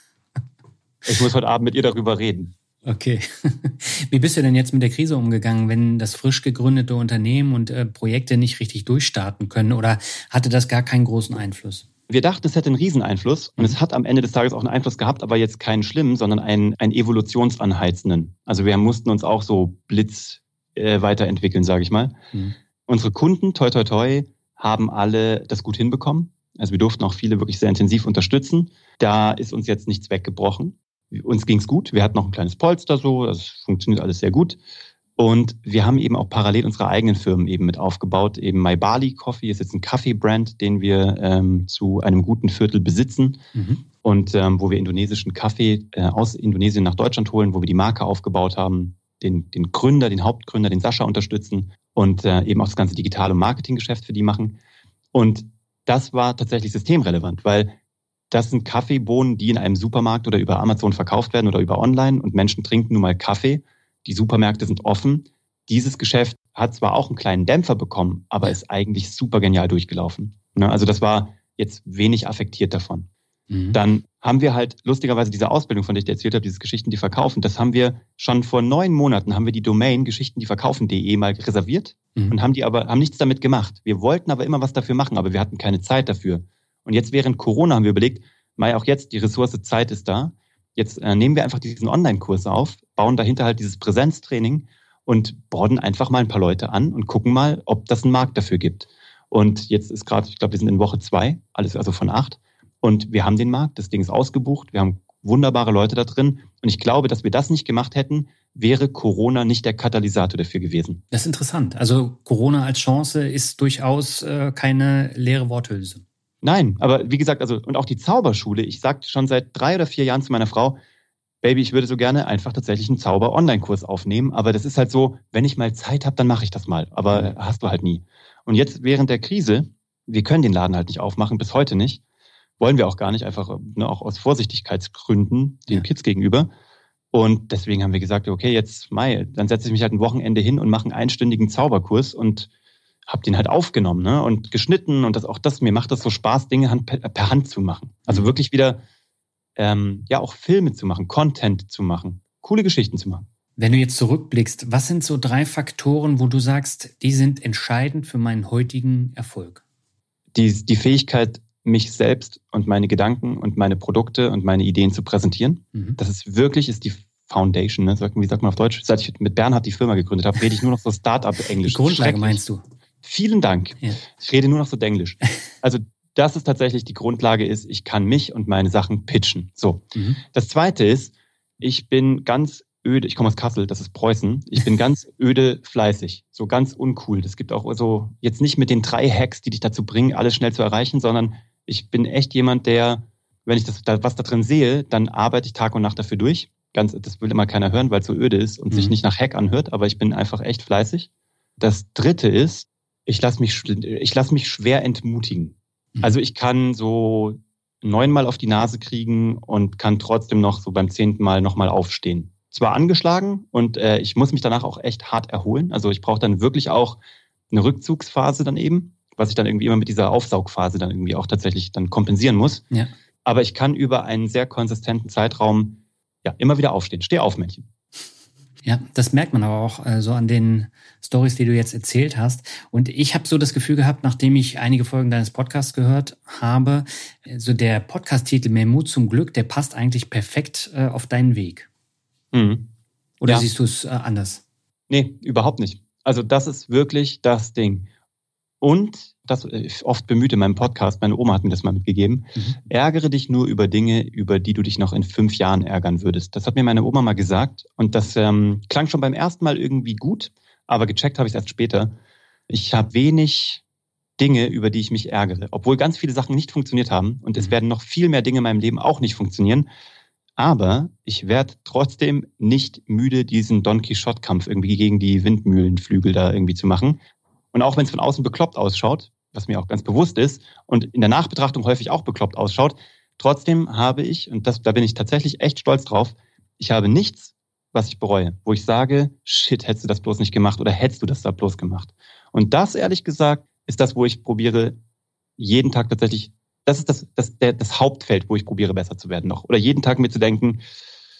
Ich muss heute Abend mit ihr darüber reden. Okay. Wie bist du denn jetzt mit der Krise umgegangen, wenn das frisch gegründete Unternehmen und äh, Projekte nicht richtig durchstarten können? Oder hatte das gar keinen großen Einfluss? Wir dachten, es hätte einen Rieseneinfluss und mhm. es hat am Ende des Tages auch einen Einfluss gehabt, aber jetzt keinen schlimmen, sondern einen, einen evolutionsanheizenden. Also wir mussten uns auch so Blitz äh, weiterentwickeln, sage ich mal. Mhm. Unsere Kunden, toi toi toi, haben alle das gut hinbekommen. Also wir durften auch viele wirklich sehr intensiv unterstützen. Da ist uns jetzt nichts weggebrochen. Uns ging's gut. Wir hatten noch ein kleines Polster so. Das funktioniert alles sehr gut. Und wir haben eben auch parallel unsere eigenen Firmen eben mit aufgebaut. Eben My Bali Coffee ist jetzt ein Kaffee-Brand, den wir ähm, zu einem guten Viertel besitzen. Mhm. Und ähm, wo wir indonesischen Kaffee äh, aus Indonesien nach Deutschland holen, wo wir die Marke aufgebaut haben, den, den Gründer, den Hauptgründer, den Sascha unterstützen und äh, eben auch das ganze digitale Marketinggeschäft für die machen. Und das war tatsächlich systemrelevant, weil das sind Kaffeebohnen, die in einem Supermarkt oder über Amazon verkauft werden oder über Online und Menschen trinken nun mal Kaffee. Die Supermärkte sind offen. Dieses Geschäft hat zwar auch einen kleinen Dämpfer bekommen, aber ist eigentlich super genial durchgelaufen. Ne? Also das war jetzt wenig affektiert davon. Mhm. Dann haben wir halt lustigerweise diese Ausbildung, von der ich dir erzählt habe, dieses Geschichten, die verkaufen, das haben wir schon vor neun Monaten, haben wir die Domain geschichten, die verkaufen.de mal reserviert mhm. und haben die aber, haben nichts damit gemacht. Wir wollten aber immer was dafür machen, aber wir hatten keine Zeit dafür. Und jetzt während Corona haben wir überlegt, mal auch jetzt, die Ressource Zeit ist da. Jetzt äh, nehmen wir einfach diesen Online-Kurs auf, bauen dahinter halt dieses Präsenztraining und borden einfach mal ein paar Leute an und gucken mal, ob das einen Markt dafür gibt. Und jetzt ist gerade, ich glaube, wir sind in Woche zwei, alles also von acht. Und wir haben den Markt, das Ding ist ausgebucht, wir haben wunderbare Leute da drin. Und ich glaube, dass wir das nicht gemacht hätten, wäre Corona nicht der Katalysator dafür gewesen. Das ist interessant. Also Corona als Chance ist durchaus äh, keine leere Worthülse. Nein, aber wie gesagt, also und auch die Zauberschule, ich sagte schon seit drei oder vier Jahren zu meiner Frau, Baby, ich würde so gerne einfach tatsächlich einen Zauber-Online-Kurs aufnehmen, aber das ist halt so, wenn ich mal Zeit habe, dann mache ich das mal, aber hast du halt nie. Und jetzt während der Krise, wir können den Laden halt nicht aufmachen, bis heute nicht, wollen wir auch gar nicht, einfach ne, auch aus Vorsichtigkeitsgründen den ja. Kids gegenüber. Und deswegen haben wir gesagt, okay, jetzt Mai, dann setze ich mich halt ein Wochenende hin und mache einen einstündigen Zauberkurs und habe den halt aufgenommen ne? und geschnitten und das auch das, mir macht das so Spaß, Dinge Hand, per, per Hand zu machen. Also mhm. wirklich wieder ähm, ja auch Filme zu machen, Content zu machen, coole Geschichten zu machen. Wenn du jetzt zurückblickst, was sind so drei Faktoren, wo du sagst, die sind entscheidend für meinen heutigen Erfolg? Die, die Fähigkeit, mich selbst und meine Gedanken und meine Produkte und meine Ideen zu präsentieren. Mhm. Das ist wirklich, ist die Foundation, ne? wie sagt man auf Deutsch? Seit ich mit Bernhard die Firma gegründet habe, rede ich nur noch so Start-up-Englisch. Die Grundlage meinst du? Vielen Dank. Ja. Ich rede nur noch so Denglisch. Also das ist tatsächlich die Grundlage ist, ich kann mich und meine Sachen pitchen. So. Mhm. Das zweite ist, ich bin ganz öde, ich komme aus Kassel, das ist Preußen. Ich bin ganz öde fleißig, so ganz uncool. Das gibt auch so jetzt nicht mit den drei Hacks, die dich dazu bringen, alles schnell zu erreichen, sondern ich bin echt jemand, der, wenn ich das, was da drin sehe, dann arbeite ich Tag und Nacht dafür durch. Ganz, das will immer keiner hören, weil es so öde ist und mhm. sich nicht nach Hack anhört, aber ich bin einfach echt fleißig. Das dritte ist, ich lasse mich, ich lass mich schwer entmutigen. Mhm. Also ich kann so neunmal auf die Nase kriegen und kann trotzdem noch so beim zehnten Mal nochmal aufstehen. Zwar angeschlagen und äh, ich muss mich danach auch echt hart erholen. Also ich brauche dann wirklich auch eine Rückzugsphase dann eben, was ich dann irgendwie immer mit dieser Aufsaugphase dann irgendwie auch tatsächlich dann kompensieren muss. Ja. Aber ich kann über einen sehr konsistenten Zeitraum ja immer wieder aufstehen. Steh auf, Männchen. Ja, das merkt man aber auch äh, so an den Stories, die du jetzt erzählt hast. Und ich habe so das Gefühl gehabt, nachdem ich einige Folgen deines Podcasts gehört habe, so der Podcast-Titel Mehr Mut zum Glück, der passt eigentlich perfekt äh, auf deinen Weg. Mhm. Oder ja. siehst du es äh, anders? Nee, überhaupt nicht. Also das ist wirklich das Ding. Und das ich äh, oft bemüht in meinem Podcast, meine Oma hat mir das mal mitgegeben, mhm. ärgere dich nur über Dinge, über die du dich noch in fünf Jahren ärgern würdest. Das hat mir meine Oma mal gesagt und das ähm, klang schon beim ersten Mal irgendwie gut, aber gecheckt habe ich es erst später. Ich habe wenig Dinge, über die ich mich ärgere, obwohl ganz viele Sachen nicht funktioniert haben und es mhm. werden noch viel mehr Dinge in meinem Leben auch nicht funktionieren. Aber ich werde trotzdem nicht müde, diesen Don Quixote-Kampf irgendwie gegen die Windmühlenflügel da irgendwie zu machen. Und auch wenn es von außen bekloppt ausschaut, was mir auch ganz bewusst ist und in der Nachbetrachtung häufig auch bekloppt ausschaut, trotzdem habe ich, und das, da bin ich tatsächlich echt stolz drauf, ich habe nichts, was ich bereue, wo ich sage, shit, hättest du das bloß nicht gemacht oder hättest du das da bloß gemacht. Und das, ehrlich gesagt, ist das, wo ich probiere, jeden Tag tatsächlich, das ist das, das, der, das Hauptfeld, wo ich probiere, besser zu werden noch. Oder jeden Tag mir zu denken,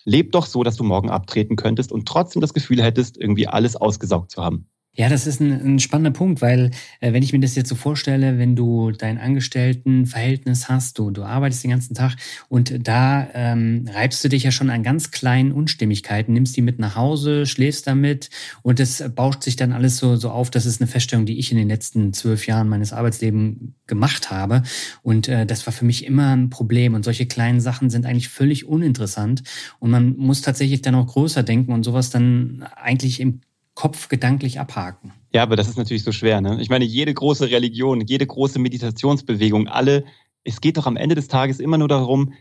leb doch so, dass du morgen abtreten könntest und trotzdem das Gefühl hättest, irgendwie alles ausgesaugt zu haben. Ja, das ist ein, ein spannender Punkt, weil äh, wenn ich mir das jetzt so vorstelle, wenn du dein Angestelltenverhältnis hast, du, du arbeitest den ganzen Tag und da ähm, reibst du dich ja schon an ganz kleinen Unstimmigkeiten, nimmst die mit nach Hause, schläfst damit und das bauscht sich dann alles so, so auf. Das ist eine Feststellung, die ich in den letzten zwölf Jahren meines Arbeitslebens gemacht habe und äh, das war für mich immer ein Problem und solche kleinen Sachen sind eigentlich völlig uninteressant und man muss tatsächlich dann auch größer denken und sowas dann eigentlich im Kopf gedanklich abhaken. Ja, aber das ist natürlich so schwer. Ne? Ich meine, jede große Religion, jede große Meditationsbewegung, alle, es geht doch am Ende des Tages immer nur darum,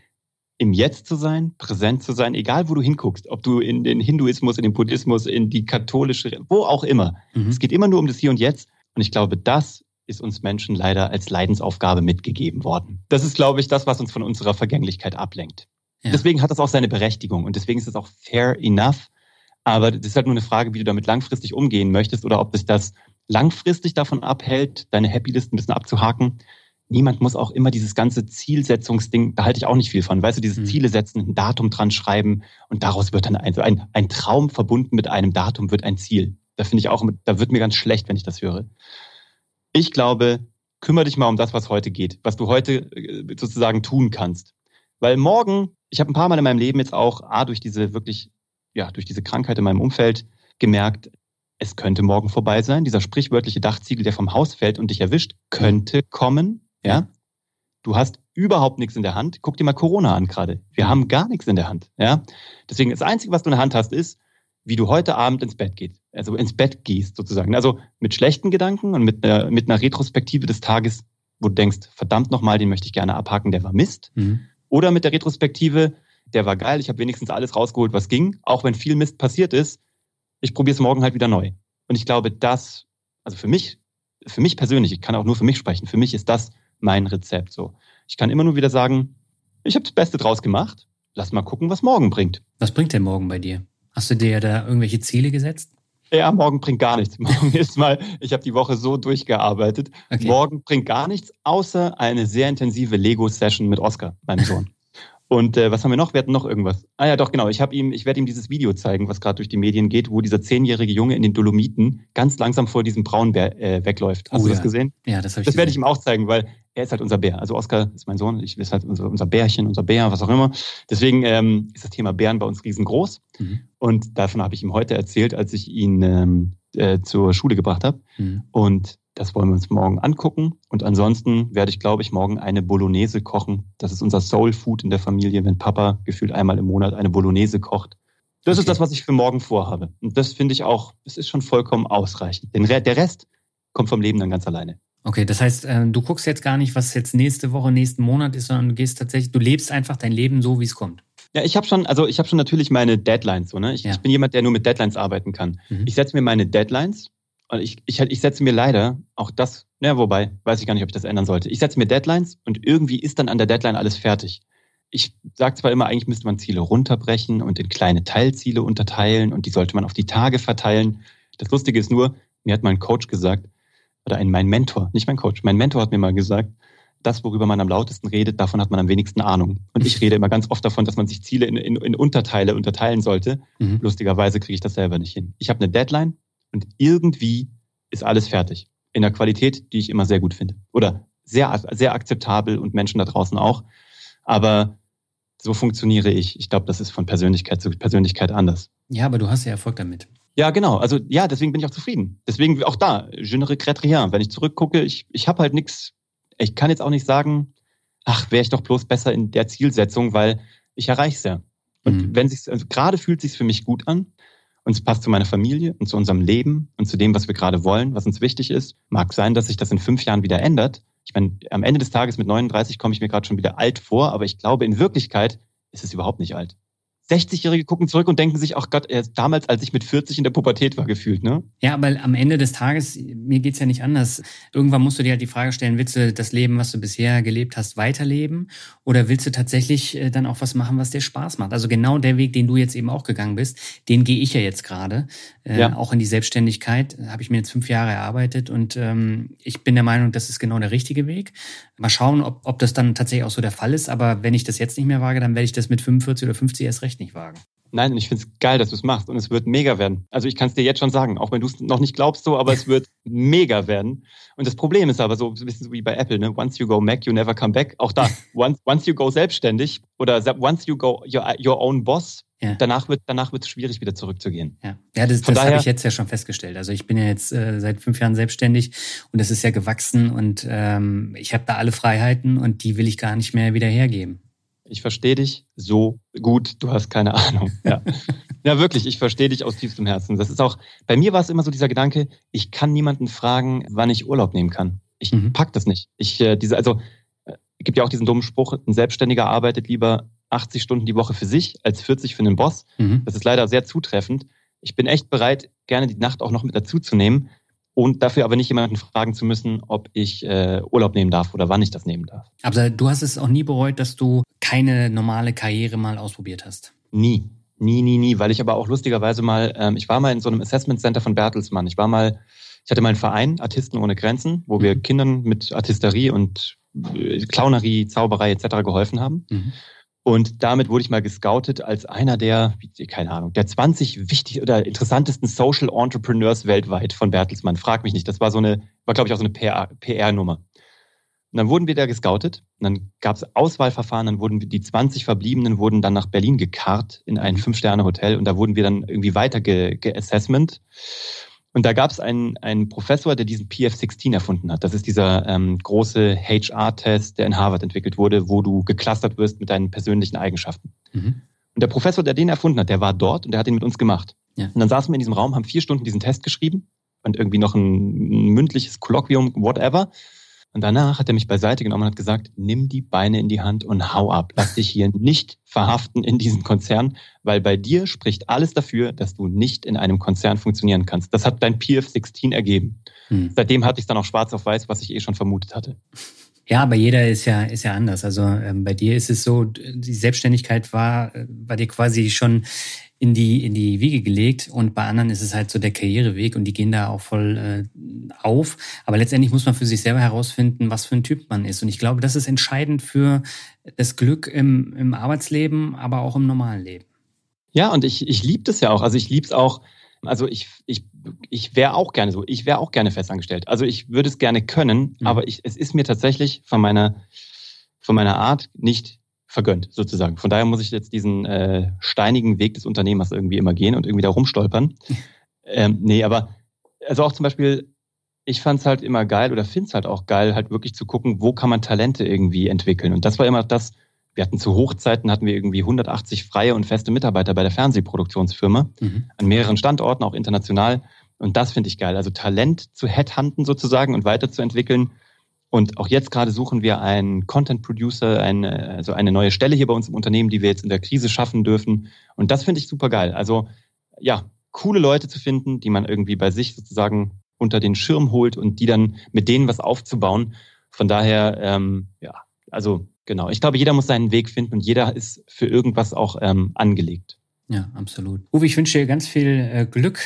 im Jetzt zu sein, präsent zu sein, egal wo du hinguckst, ob du in den Hinduismus, in den Buddhismus, in die katholische, wo auch immer. Mhm. Es geht immer nur um das Hier und Jetzt. Und ich glaube, das ist uns Menschen leider als Leidensaufgabe mitgegeben worden. Das ist, glaube ich, das, was uns von unserer Vergänglichkeit ablenkt. Ja. Deswegen hat das auch seine Berechtigung und deswegen ist es auch fair enough, aber das ist halt nur eine Frage, wie du damit langfristig umgehen möchtest oder ob dich das langfristig davon abhält, deine Happy-List ein bisschen abzuhaken. Niemand muss auch immer dieses ganze Zielsetzungsding, da halte ich auch nicht viel von. Weißt du, dieses mhm. Ziele setzen, ein Datum dran schreiben und daraus wird dann ein, ein, ein Traum verbunden mit einem Datum wird ein Ziel. Da finde ich auch, da wird mir ganz schlecht, wenn ich das höre. Ich glaube, kümmere dich mal um das, was heute geht, was du heute äh, sozusagen tun kannst. Weil morgen, ich habe ein paar Mal in meinem Leben jetzt auch, A, durch diese wirklich ja, durch diese Krankheit in meinem Umfeld gemerkt, es könnte morgen vorbei sein. Dieser sprichwörtliche Dachziegel, der vom Haus fällt und dich erwischt, könnte kommen. Ja, du hast überhaupt nichts in der Hand. Guck dir mal Corona an gerade. Wir haben gar nichts in der Hand. Ja, deswegen das Einzige, was du in der Hand hast, ist, wie du heute Abend ins Bett gehst, also ins Bett gehst sozusagen. Also mit schlechten Gedanken und mit einer, mit einer Retrospektive des Tages, wo du denkst, verdammt nochmal, den möchte ich gerne abhaken, der war Mist. Mhm. Oder mit der Retrospektive, der war geil, ich habe wenigstens alles rausgeholt, was ging, auch wenn viel Mist passiert ist. Ich probiere es morgen halt wieder neu. Und ich glaube, das, also für mich, für mich persönlich, ich kann auch nur für mich sprechen, für mich ist das mein Rezept so. Ich kann immer nur wieder sagen, ich habe das Beste draus gemacht. Lass mal gucken, was morgen bringt. Was bringt denn morgen bei dir? Hast du dir da irgendwelche Ziele gesetzt? Ja, morgen bringt gar nichts. Morgen ist mal, ich habe die Woche so durchgearbeitet. Okay. Morgen bringt gar nichts, außer eine sehr intensive Lego-Session mit Oscar, meinem Sohn. Und äh, was haben wir noch? Wir hatten noch irgendwas. Ah ja, doch, genau. Ich habe ihm, ich werde ihm dieses Video zeigen, was gerade durch die Medien geht, wo dieser zehnjährige Junge in den Dolomiten ganz langsam vor diesem Braunbär äh, wegläuft. Hast oh, du das ja. gesehen? Ja, das habe ich Das werde ich ihm auch zeigen, weil er ist halt unser Bär. Also Oskar ist mein Sohn, ich ist halt unser, unser Bärchen, unser Bär, was auch immer. Deswegen ähm, ist das Thema Bären bei uns riesengroß. Mhm. Und davon habe ich ihm heute erzählt, als ich ihn ähm, äh, zur Schule gebracht habe. Mhm. Und das wollen wir uns morgen angucken. Und ansonsten werde ich, glaube ich, morgen eine Bolognese kochen. Das ist unser Soul Food in der Familie, wenn Papa gefühlt einmal im Monat eine Bolognese kocht. Das okay. ist das, was ich für morgen vorhabe. Und das finde ich auch, es ist schon vollkommen ausreichend. Denn der Rest kommt vom Leben dann ganz alleine. Okay, das heißt, äh, du guckst jetzt gar nicht, was jetzt nächste Woche, nächsten Monat ist, sondern du gehst tatsächlich, du lebst einfach dein Leben so, wie es kommt. Ja, ich habe schon, also ich habe schon natürlich meine Deadlines so, ne? Ich, ja. ich, bin jemand, der nur mit Deadlines arbeiten kann. Mhm. Ich setze mir meine Deadlines und ich, ich, ich setze mir leider auch das, ja, wobei, weiß ich gar nicht, ob ich das ändern sollte. Ich setze mir Deadlines und irgendwie ist dann an der Deadline alles fertig. Ich sage zwar immer, eigentlich müsste man Ziele runterbrechen und in kleine Teilziele unterteilen und die sollte man auf die Tage verteilen. Das Lustige ist nur, mir hat mein Coach gesagt, oder ein, mein Mentor, nicht mein Coach, mein Mentor hat mir mal gesagt, das, worüber man am lautesten redet, davon hat man am wenigsten Ahnung. Und ich rede immer ganz oft davon, dass man sich Ziele in, in, in Unterteile unterteilen sollte. Mhm. Lustigerweise kriege ich das selber nicht hin. Ich habe eine Deadline und irgendwie ist alles fertig. In der Qualität, die ich immer sehr gut finde. Oder sehr, sehr akzeptabel und Menschen da draußen auch. Aber so funktioniere ich. Ich glaube, das ist von Persönlichkeit zu Persönlichkeit anders. Ja, aber du hast ja Erfolg damit. Ja, genau. Also ja, deswegen bin ich auch zufrieden. Deswegen auch da, je ne regrette rien. Wenn ich zurückgucke, ich, ich habe halt nichts, ich kann jetzt auch nicht sagen, ach, wäre ich doch bloß besser in der Zielsetzung, weil ich erreiche es ja. Und mhm. wenn sich also gerade fühlt sich für mich gut an und es passt zu meiner Familie und zu unserem Leben und zu dem, was wir gerade wollen, was uns wichtig ist, mag sein, dass sich das in fünf Jahren wieder ändert. Ich meine, am Ende des Tages mit 39 komme ich mir gerade schon wieder alt vor, aber ich glaube, in Wirklichkeit ist es überhaupt nicht alt. 60-Jährige gucken zurück und denken sich, ach Gott, damals, als ich mit 40 in der Pubertät war, gefühlt, ne? Ja, aber am Ende des Tages, mir geht's ja nicht anders. Irgendwann musst du dir halt die Frage stellen, willst du das Leben, was du bisher gelebt hast, weiterleben? Oder willst du tatsächlich äh, dann auch was machen, was dir Spaß macht? Also genau der Weg, den du jetzt eben auch gegangen bist, den gehe ich ja jetzt gerade. Äh, ja. Auch in die Selbstständigkeit habe ich mir jetzt fünf Jahre erarbeitet und ähm, ich bin der Meinung, das ist genau der richtige Weg. Mal schauen, ob, ob das dann tatsächlich auch so der Fall ist. Aber wenn ich das jetzt nicht mehr wage, dann werde ich das mit 45 oder 50 erst recht nicht wagen. Nein, und ich finde es geil, dass du es machst und es wird mega werden. Also ich kann es dir jetzt schon sagen, auch wenn du es noch nicht glaubst so, aber es wird mega werden. Und das Problem ist aber so, ein bisschen so wie bei Apple, ne? Once you go Mac, you never come back. Auch da, once, once you go selbstständig oder once you go your, your own boss, ja. danach wird danach wird es schwierig, wieder zurückzugehen. Ja, ja das, das habe ich jetzt ja schon festgestellt. Also ich bin ja jetzt äh, seit fünf Jahren selbstständig und es ist ja gewachsen und ähm, ich habe da alle Freiheiten und die will ich gar nicht mehr wieder hergeben ich verstehe dich so gut, du hast keine Ahnung. Ja, ja wirklich, ich verstehe dich aus tiefstem Herzen. Das ist auch, bei mir war es immer so dieser Gedanke, ich kann niemanden fragen, wann ich Urlaub nehmen kann. Ich mhm. pack das nicht. Ich, äh, diese, also, äh, gibt ja auch diesen dummen Spruch, ein Selbstständiger arbeitet lieber 80 Stunden die Woche für sich als 40 für einen Boss. Mhm. Das ist leider sehr zutreffend. Ich bin echt bereit, gerne die Nacht auch noch mit dazu zu nehmen und dafür aber nicht jemanden fragen zu müssen, ob ich äh, Urlaub nehmen darf oder wann ich das nehmen darf. Aber du hast es auch nie bereut, dass du keine normale Karriere mal ausprobiert hast? Nie. Nie, nie, nie, weil ich aber auch lustigerweise mal, ähm, ich war mal in so einem Assessment Center von Bertelsmann. Ich war mal, ich hatte mal einen Verein, Artisten ohne Grenzen, wo mhm. wir Kindern mit Artisterie und äh, Clownerie, Zauberei etc. geholfen haben. Mhm. Und damit wurde ich mal gescoutet als einer der, keine Ahnung, der 20 wichtig oder interessantesten Social Entrepreneurs weltweit von Bertelsmann. Frag mich nicht. Das war so eine, war glaube ich auch so eine PR-Nummer. Und dann wurden wir da gescoutet. Und dann gab es Auswahlverfahren. Dann wurden die 20 Verbliebenen wurden dann nach Berlin gekarrt in ein Fünf-Sterne-Hotel. Und da wurden wir dann irgendwie weiter geassessment. Ge und da gab es einen, einen Professor, der diesen PF16 erfunden hat. Das ist dieser ähm, große HR-Test, der in Harvard entwickelt wurde, wo du geclustert wirst mit deinen persönlichen Eigenschaften. Mhm. Und der Professor, der den erfunden hat, der war dort und der hat ihn mit uns gemacht. Ja. Und dann saßen wir in diesem Raum, haben vier Stunden diesen Test geschrieben und irgendwie noch ein, ein mündliches Kolloquium, whatever. Und danach hat er mich beiseite genommen und hat gesagt, nimm die Beine in die Hand und hau ab. Lass dich hier nicht verhaften in diesem Konzern, weil bei dir spricht alles dafür, dass du nicht in einem Konzern funktionieren kannst. Das hat dein PF16 ergeben. Hm. Seitdem hatte ich dann auch schwarz auf weiß, was ich eh schon vermutet hatte. Ja, aber jeder ist ja ist ja anders. Also ähm, bei dir ist es so, die Selbstständigkeit war war dir quasi schon in die, in die Wiege gelegt und bei anderen ist es halt so der Karriereweg und die gehen da auch voll äh, auf. Aber letztendlich muss man für sich selber herausfinden, was für ein Typ man ist. Und ich glaube, das ist entscheidend für das Glück im, im Arbeitsleben, aber auch im normalen Leben. Ja, und ich, ich liebe das ja auch. Also ich liebe es auch, also ich, ich, ich wäre auch gerne so, ich wäre auch gerne festangestellt. Also ich würde es gerne können, mhm. aber ich, es ist mir tatsächlich von meiner, von meiner Art nicht vergönnt, sozusagen. Von daher muss ich jetzt diesen äh, steinigen Weg des Unternehmers irgendwie immer gehen und irgendwie da rumstolpern. ähm, nee, aber also auch zum Beispiel, ich fand es halt immer geil oder finde es halt auch geil, halt wirklich zu gucken, wo kann man Talente irgendwie entwickeln. Und das war immer das, wir hatten zu Hochzeiten, hatten wir irgendwie 180 freie und feste Mitarbeiter bei der Fernsehproduktionsfirma, mhm. an mehreren Standorten, auch international. Und das finde ich geil. Also Talent zu headhunten sozusagen und weiterzuentwickeln und auch jetzt gerade suchen wir einen Content Producer, eine, also eine neue Stelle hier bei uns im Unternehmen, die wir jetzt in der Krise schaffen dürfen. Und das finde ich super geil. Also ja, coole Leute zu finden, die man irgendwie bei sich sozusagen unter den Schirm holt und die dann mit denen was aufzubauen. Von daher, ähm, ja, also genau. Ich glaube, jeder muss seinen Weg finden und jeder ist für irgendwas auch ähm, angelegt. Ja, absolut. Uwe, ich wünsche dir ganz viel äh, Glück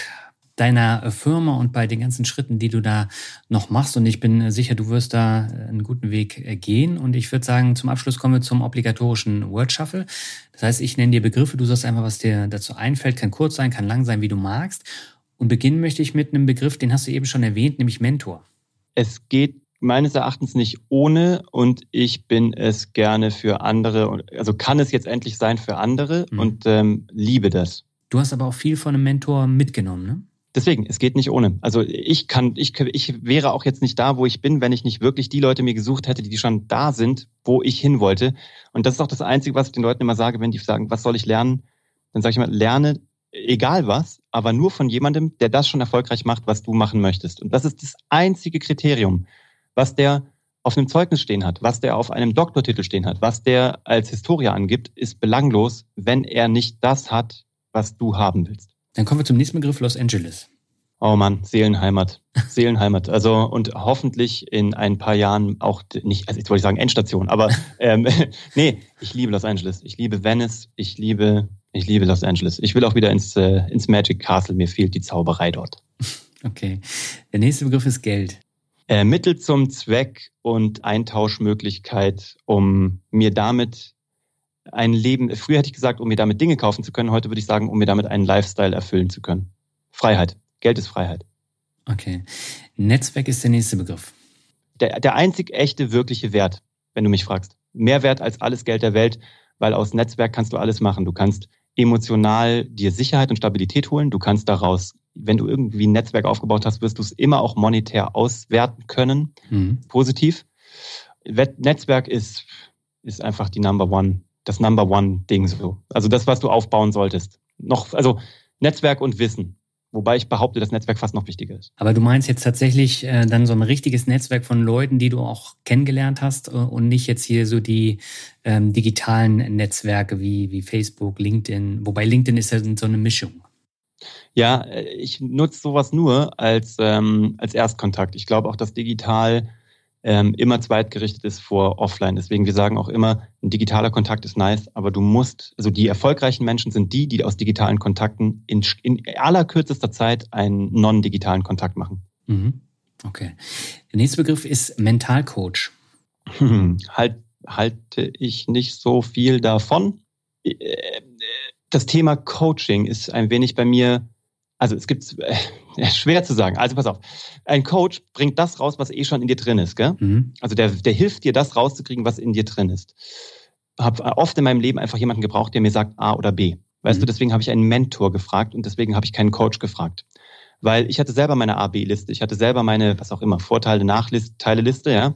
deiner Firma und bei den ganzen Schritten, die du da noch machst. Und ich bin sicher, du wirst da einen guten Weg äh, gehen. Und ich würde sagen, zum Abschluss kommen wir zum obligatorischen Word Shuffle. Das heißt, ich nenne dir Begriffe, du sagst einfach, was dir dazu einfällt. Kann kurz sein, kann lang sein, wie du magst. Und beginnen möchte ich mit einem Begriff, den hast du eben schon erwähnt, nämlich Mentor. Es geht meines Erachtens nicht ohne und ich bin es gerne für andere, also kann es jetzt endlich sein für andere mhm. und ähm, liebe das. Du hast aber auch viel von einem Mentor mitgenommen, ne? Deswegen, es geht nicht ohne. Also ich kann, ich, ich wäre auch jetzt nicht da, wo ich bin, wenn ich nicht wirklich die Leute mir gesucht hätte, die schon da sind, wo ich hin wollte. Und das ist auch das Einzige, was ich den Leuten immer sage, wenn die sagen, was soll ich lernen? Dann sage ich immer, lerne egal was, aber nur von jemandem, der das schon erfolgreich macht, was du machen möchtest. Und das ist das einzige Kriterium, was der auf einem Zeugnis stehen hat, was der auf einem Doktortitel stehen hat, was der als Historia angibt, ist belanglos, wenn er nicht das hat, was du haben willst. Dann kommen wir zum nächsten Begriff, Los Angeles. Oh Mann, Seelenheimat. Seelenheimat. Also und hoffentlich in ein paar Jahren auch nicht, also jetzt wollte ich sagen Endstation, aber ähm, nee, ich liebe Los Angeles. Ich liebe Venice. Ich liebe, ich liebe Los Angeles. Ich will auch wieder ins, äh, ins Magic Castle. Mir fehlt die Zauberei dort. Okay. Der nächste Begriff ist Geld. Äh, Mittel zum Zweck und Eintauschmöglichkeit, um mir damit ein Leben, früher hätte ich gesagt, um mir damit Dinge kaufen zu können, heute würde ich sagen, um mir damit einen Lifestyle erfüllen zu können. Freiheit. Geld ist Freiheit. Okay. Netzwerk ist der nächste Begriff. Der, der einzig echte, wirkliche Wert, wenn du mich fragst. Mehr Wert als alles Geld der Welt, weil aus Netzwerk kannst du alles machen. Du kannst emotional dir Sicherheit und Stabilität holen. Du kannst daraus, wenn du irgendwie ein Netzwerk aufgebaut hast, wirst du es immer auch monetär auswerten können. Mhm. Positiv. Netzwerk ist, ist einfach die Number One das Number One Ding so. Also das, was du aufbauen solltest. Noch, also Netzwerk und Wissen. Wobei ich behaupte, dass Netzwerk fast noch wichtiger ist. Aber du meinst jetzt tatsächlich äh, dann so ein richtiges Netzwerk von Leuten, die du auch kennengelernt hast äh, und nicht jetzt hier so die ähm, digitalen Netzwerke wie, wie Facebook, LinkedIn. Wobei LinkedIn ist ja so eine Mischung. Ja, äh, ich nutze sowas nur als, ähm, als Erstkontakt. Ich glaube auch, dass digital ähm, immer zweitgerichtet ist vor offline. Deswegen, wir sagen auch immer, ein digitaler Kontakt ist nice, aber du musst, also die erfolgreichen Menschen sind die, die aus digitalen Kontakten in, in allerkürzester Zeit einen non-digitalen Kontakt machen. Mhm. Okay. Der nächste Begriff ist Mentalcoach. Hm, halt, halte ich nicht so viel davon. Äh, das Thema Coaching ist ein wenig bei mir also es gibt äh, schwer zu sagen. Also pass auf, ein Coach bringt das raus, was eh schon in dir drin ist, gell? Mhm. Also der, der hilft dir, das rauszukriegen, was in dir drin ist. Habe oft in meinem Leben einfach jemanden gebraucht, der mir sagt A oder B. Weißt mhm. du, deswegen habe ich einen Mentor gefragt und deswegen habe ich keinen Coach gefragt. Weil ich hatte selber meine A-B-Liste, ich hatte selber meine, was auch immer, Vorteile, Nachteile-Liste, ja.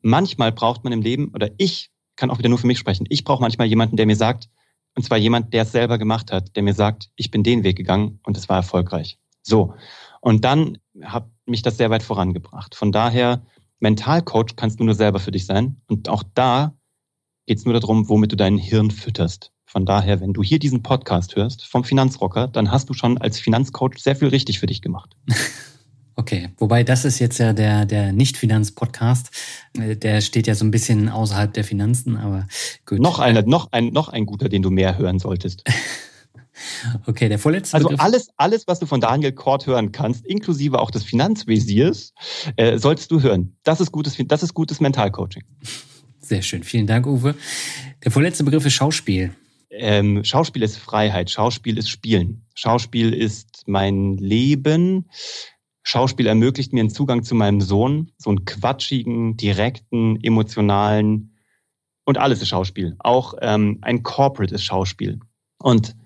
Manchmal braucht man im Leben, oder ich kann auch wieder nur für mich sprechen, ich brauche manchmal jemanden, der mir sagt, und zwar jemand, der es selber gemacht hat, der mir sagt, ich bin den Weg gegangen und es war erfolgreich. So. Und dann hat mich das sehr weit vorangebracht. Von daher, Mentalcoach kannst du nur selber für dich sein. Und auch da geht es nur darum, womit du dein Hirn fütterst. Von daher, wenn du hier diesen Podcast hörst vom Finanzrocker, dann hast du schon als Finanzcoach sehr viel richtig für dich gemacht. Okay, wobei das ist jetzt ja der, der Nicht-Finanz-Podcast. Äh, der steht ja so ein bisschen außerhalb der Finanzen, aber gut. Noch, einer, noch, ein, noch ein guter, den du mehr hören solltest. Okay, der vorletzte. Also alles, alles, was du von Daniel Kort hören kannst, inklusive auch des Finanzvisiers, äh, solltest du hören. Das ist gutes, das ist gutes Mentalcoaching. Sehr schön, vielen Dank, Uwe. Der vorletzte Begriff ist Schauspiel. Ähm, Schauspiel ist Freiheit. Schauspiel ist Spielen. Schauspiel ist mein Leben. Schauspiel ermöglicht mir einen Zugang zu meinem Sohn, so einen quatschigen, direkten, emotionalen und alles ist Schauspiel. Auch ähm, ein Corporate ist Schauspiel. Und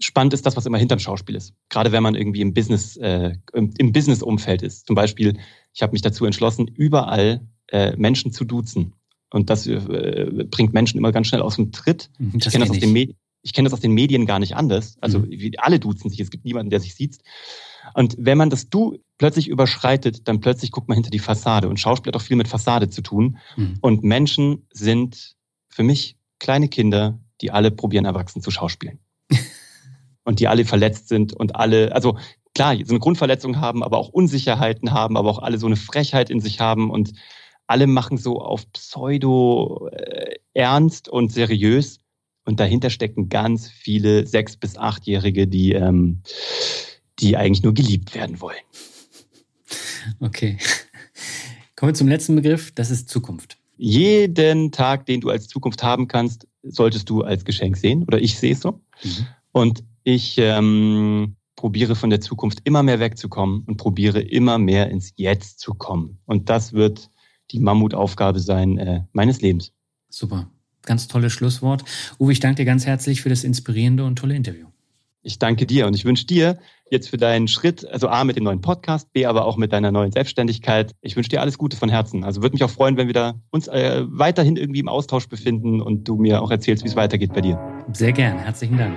spannend ist das, was immer hinterm Schauspiel ist. Gerade wenn man irgendwie im Business, äh, im, Business-Umfeld ist. Zum Beispiel, ich habe mich dazu entschlossen, überall äh, Menschen zu duzen. Und das äh, bringt Menschen immer ganz schnell aus dem Tritt. Mhm, das ich kenne das, aus den ich kenn das aus den Medien gar nicht anders. Also mhm. alle duzen sich. Es gibt niemanden, der sich sieht. Und wenn man das Du plötzlich überschreitet, dann plötzlich guckt man hinter die Fassade. Und Schauspiel hat auch viel mit Fassade zu tun. Mhm. Und Menschen sind für mich kleine Kinder, die alle probieren, erwachsen zu schauspielen. und die alle verletzt sind und alle, also klar, so eine Grundverletzung haben, aber auch Unsicherheiten haben, aber auch alle so eine Frechheit in sich haben und alle machen so auf Pseudo äh, ernst und seriös. Und dahinter stecken ganz viele sechs- bis achtjährige, die ähm, die eigentlich nur geliebt werden wollen. Okay. Kommen wir zum letzten Begriff, das ist Zukunft. Jeden Tag, den du als Zukunft haben kannst, solltest du als Geschenk sehen oder ich sehe es so. Mhm. Und ich ähm, probiere von der Zukunft immer mehr wegzukommen und probiere immer mehr ins Jetzt zu kommen. Und das wird die Mammutaufgabe sein äh, meines Lebens. Super. Ganz tolles Schlusswort. Uwe, ich danke dir ganz herzlich für das inspirierende und tolle Interview. Ich danke dir und ich wünsche dir jetzt für deinen Schritt, also A mit dem neuen Podcast, B aber auch mit deiner neuen Selbstständigkeit. Ich wünsche dir alles Gute von Herzen. Also würde mich auch freuen, wenn wir da uns äh, weiterhin irgendwie im Austausch befinden und du mir auch erzählst, wie es weitergeht bei dir. Sehr gern. Herzlichen Dank.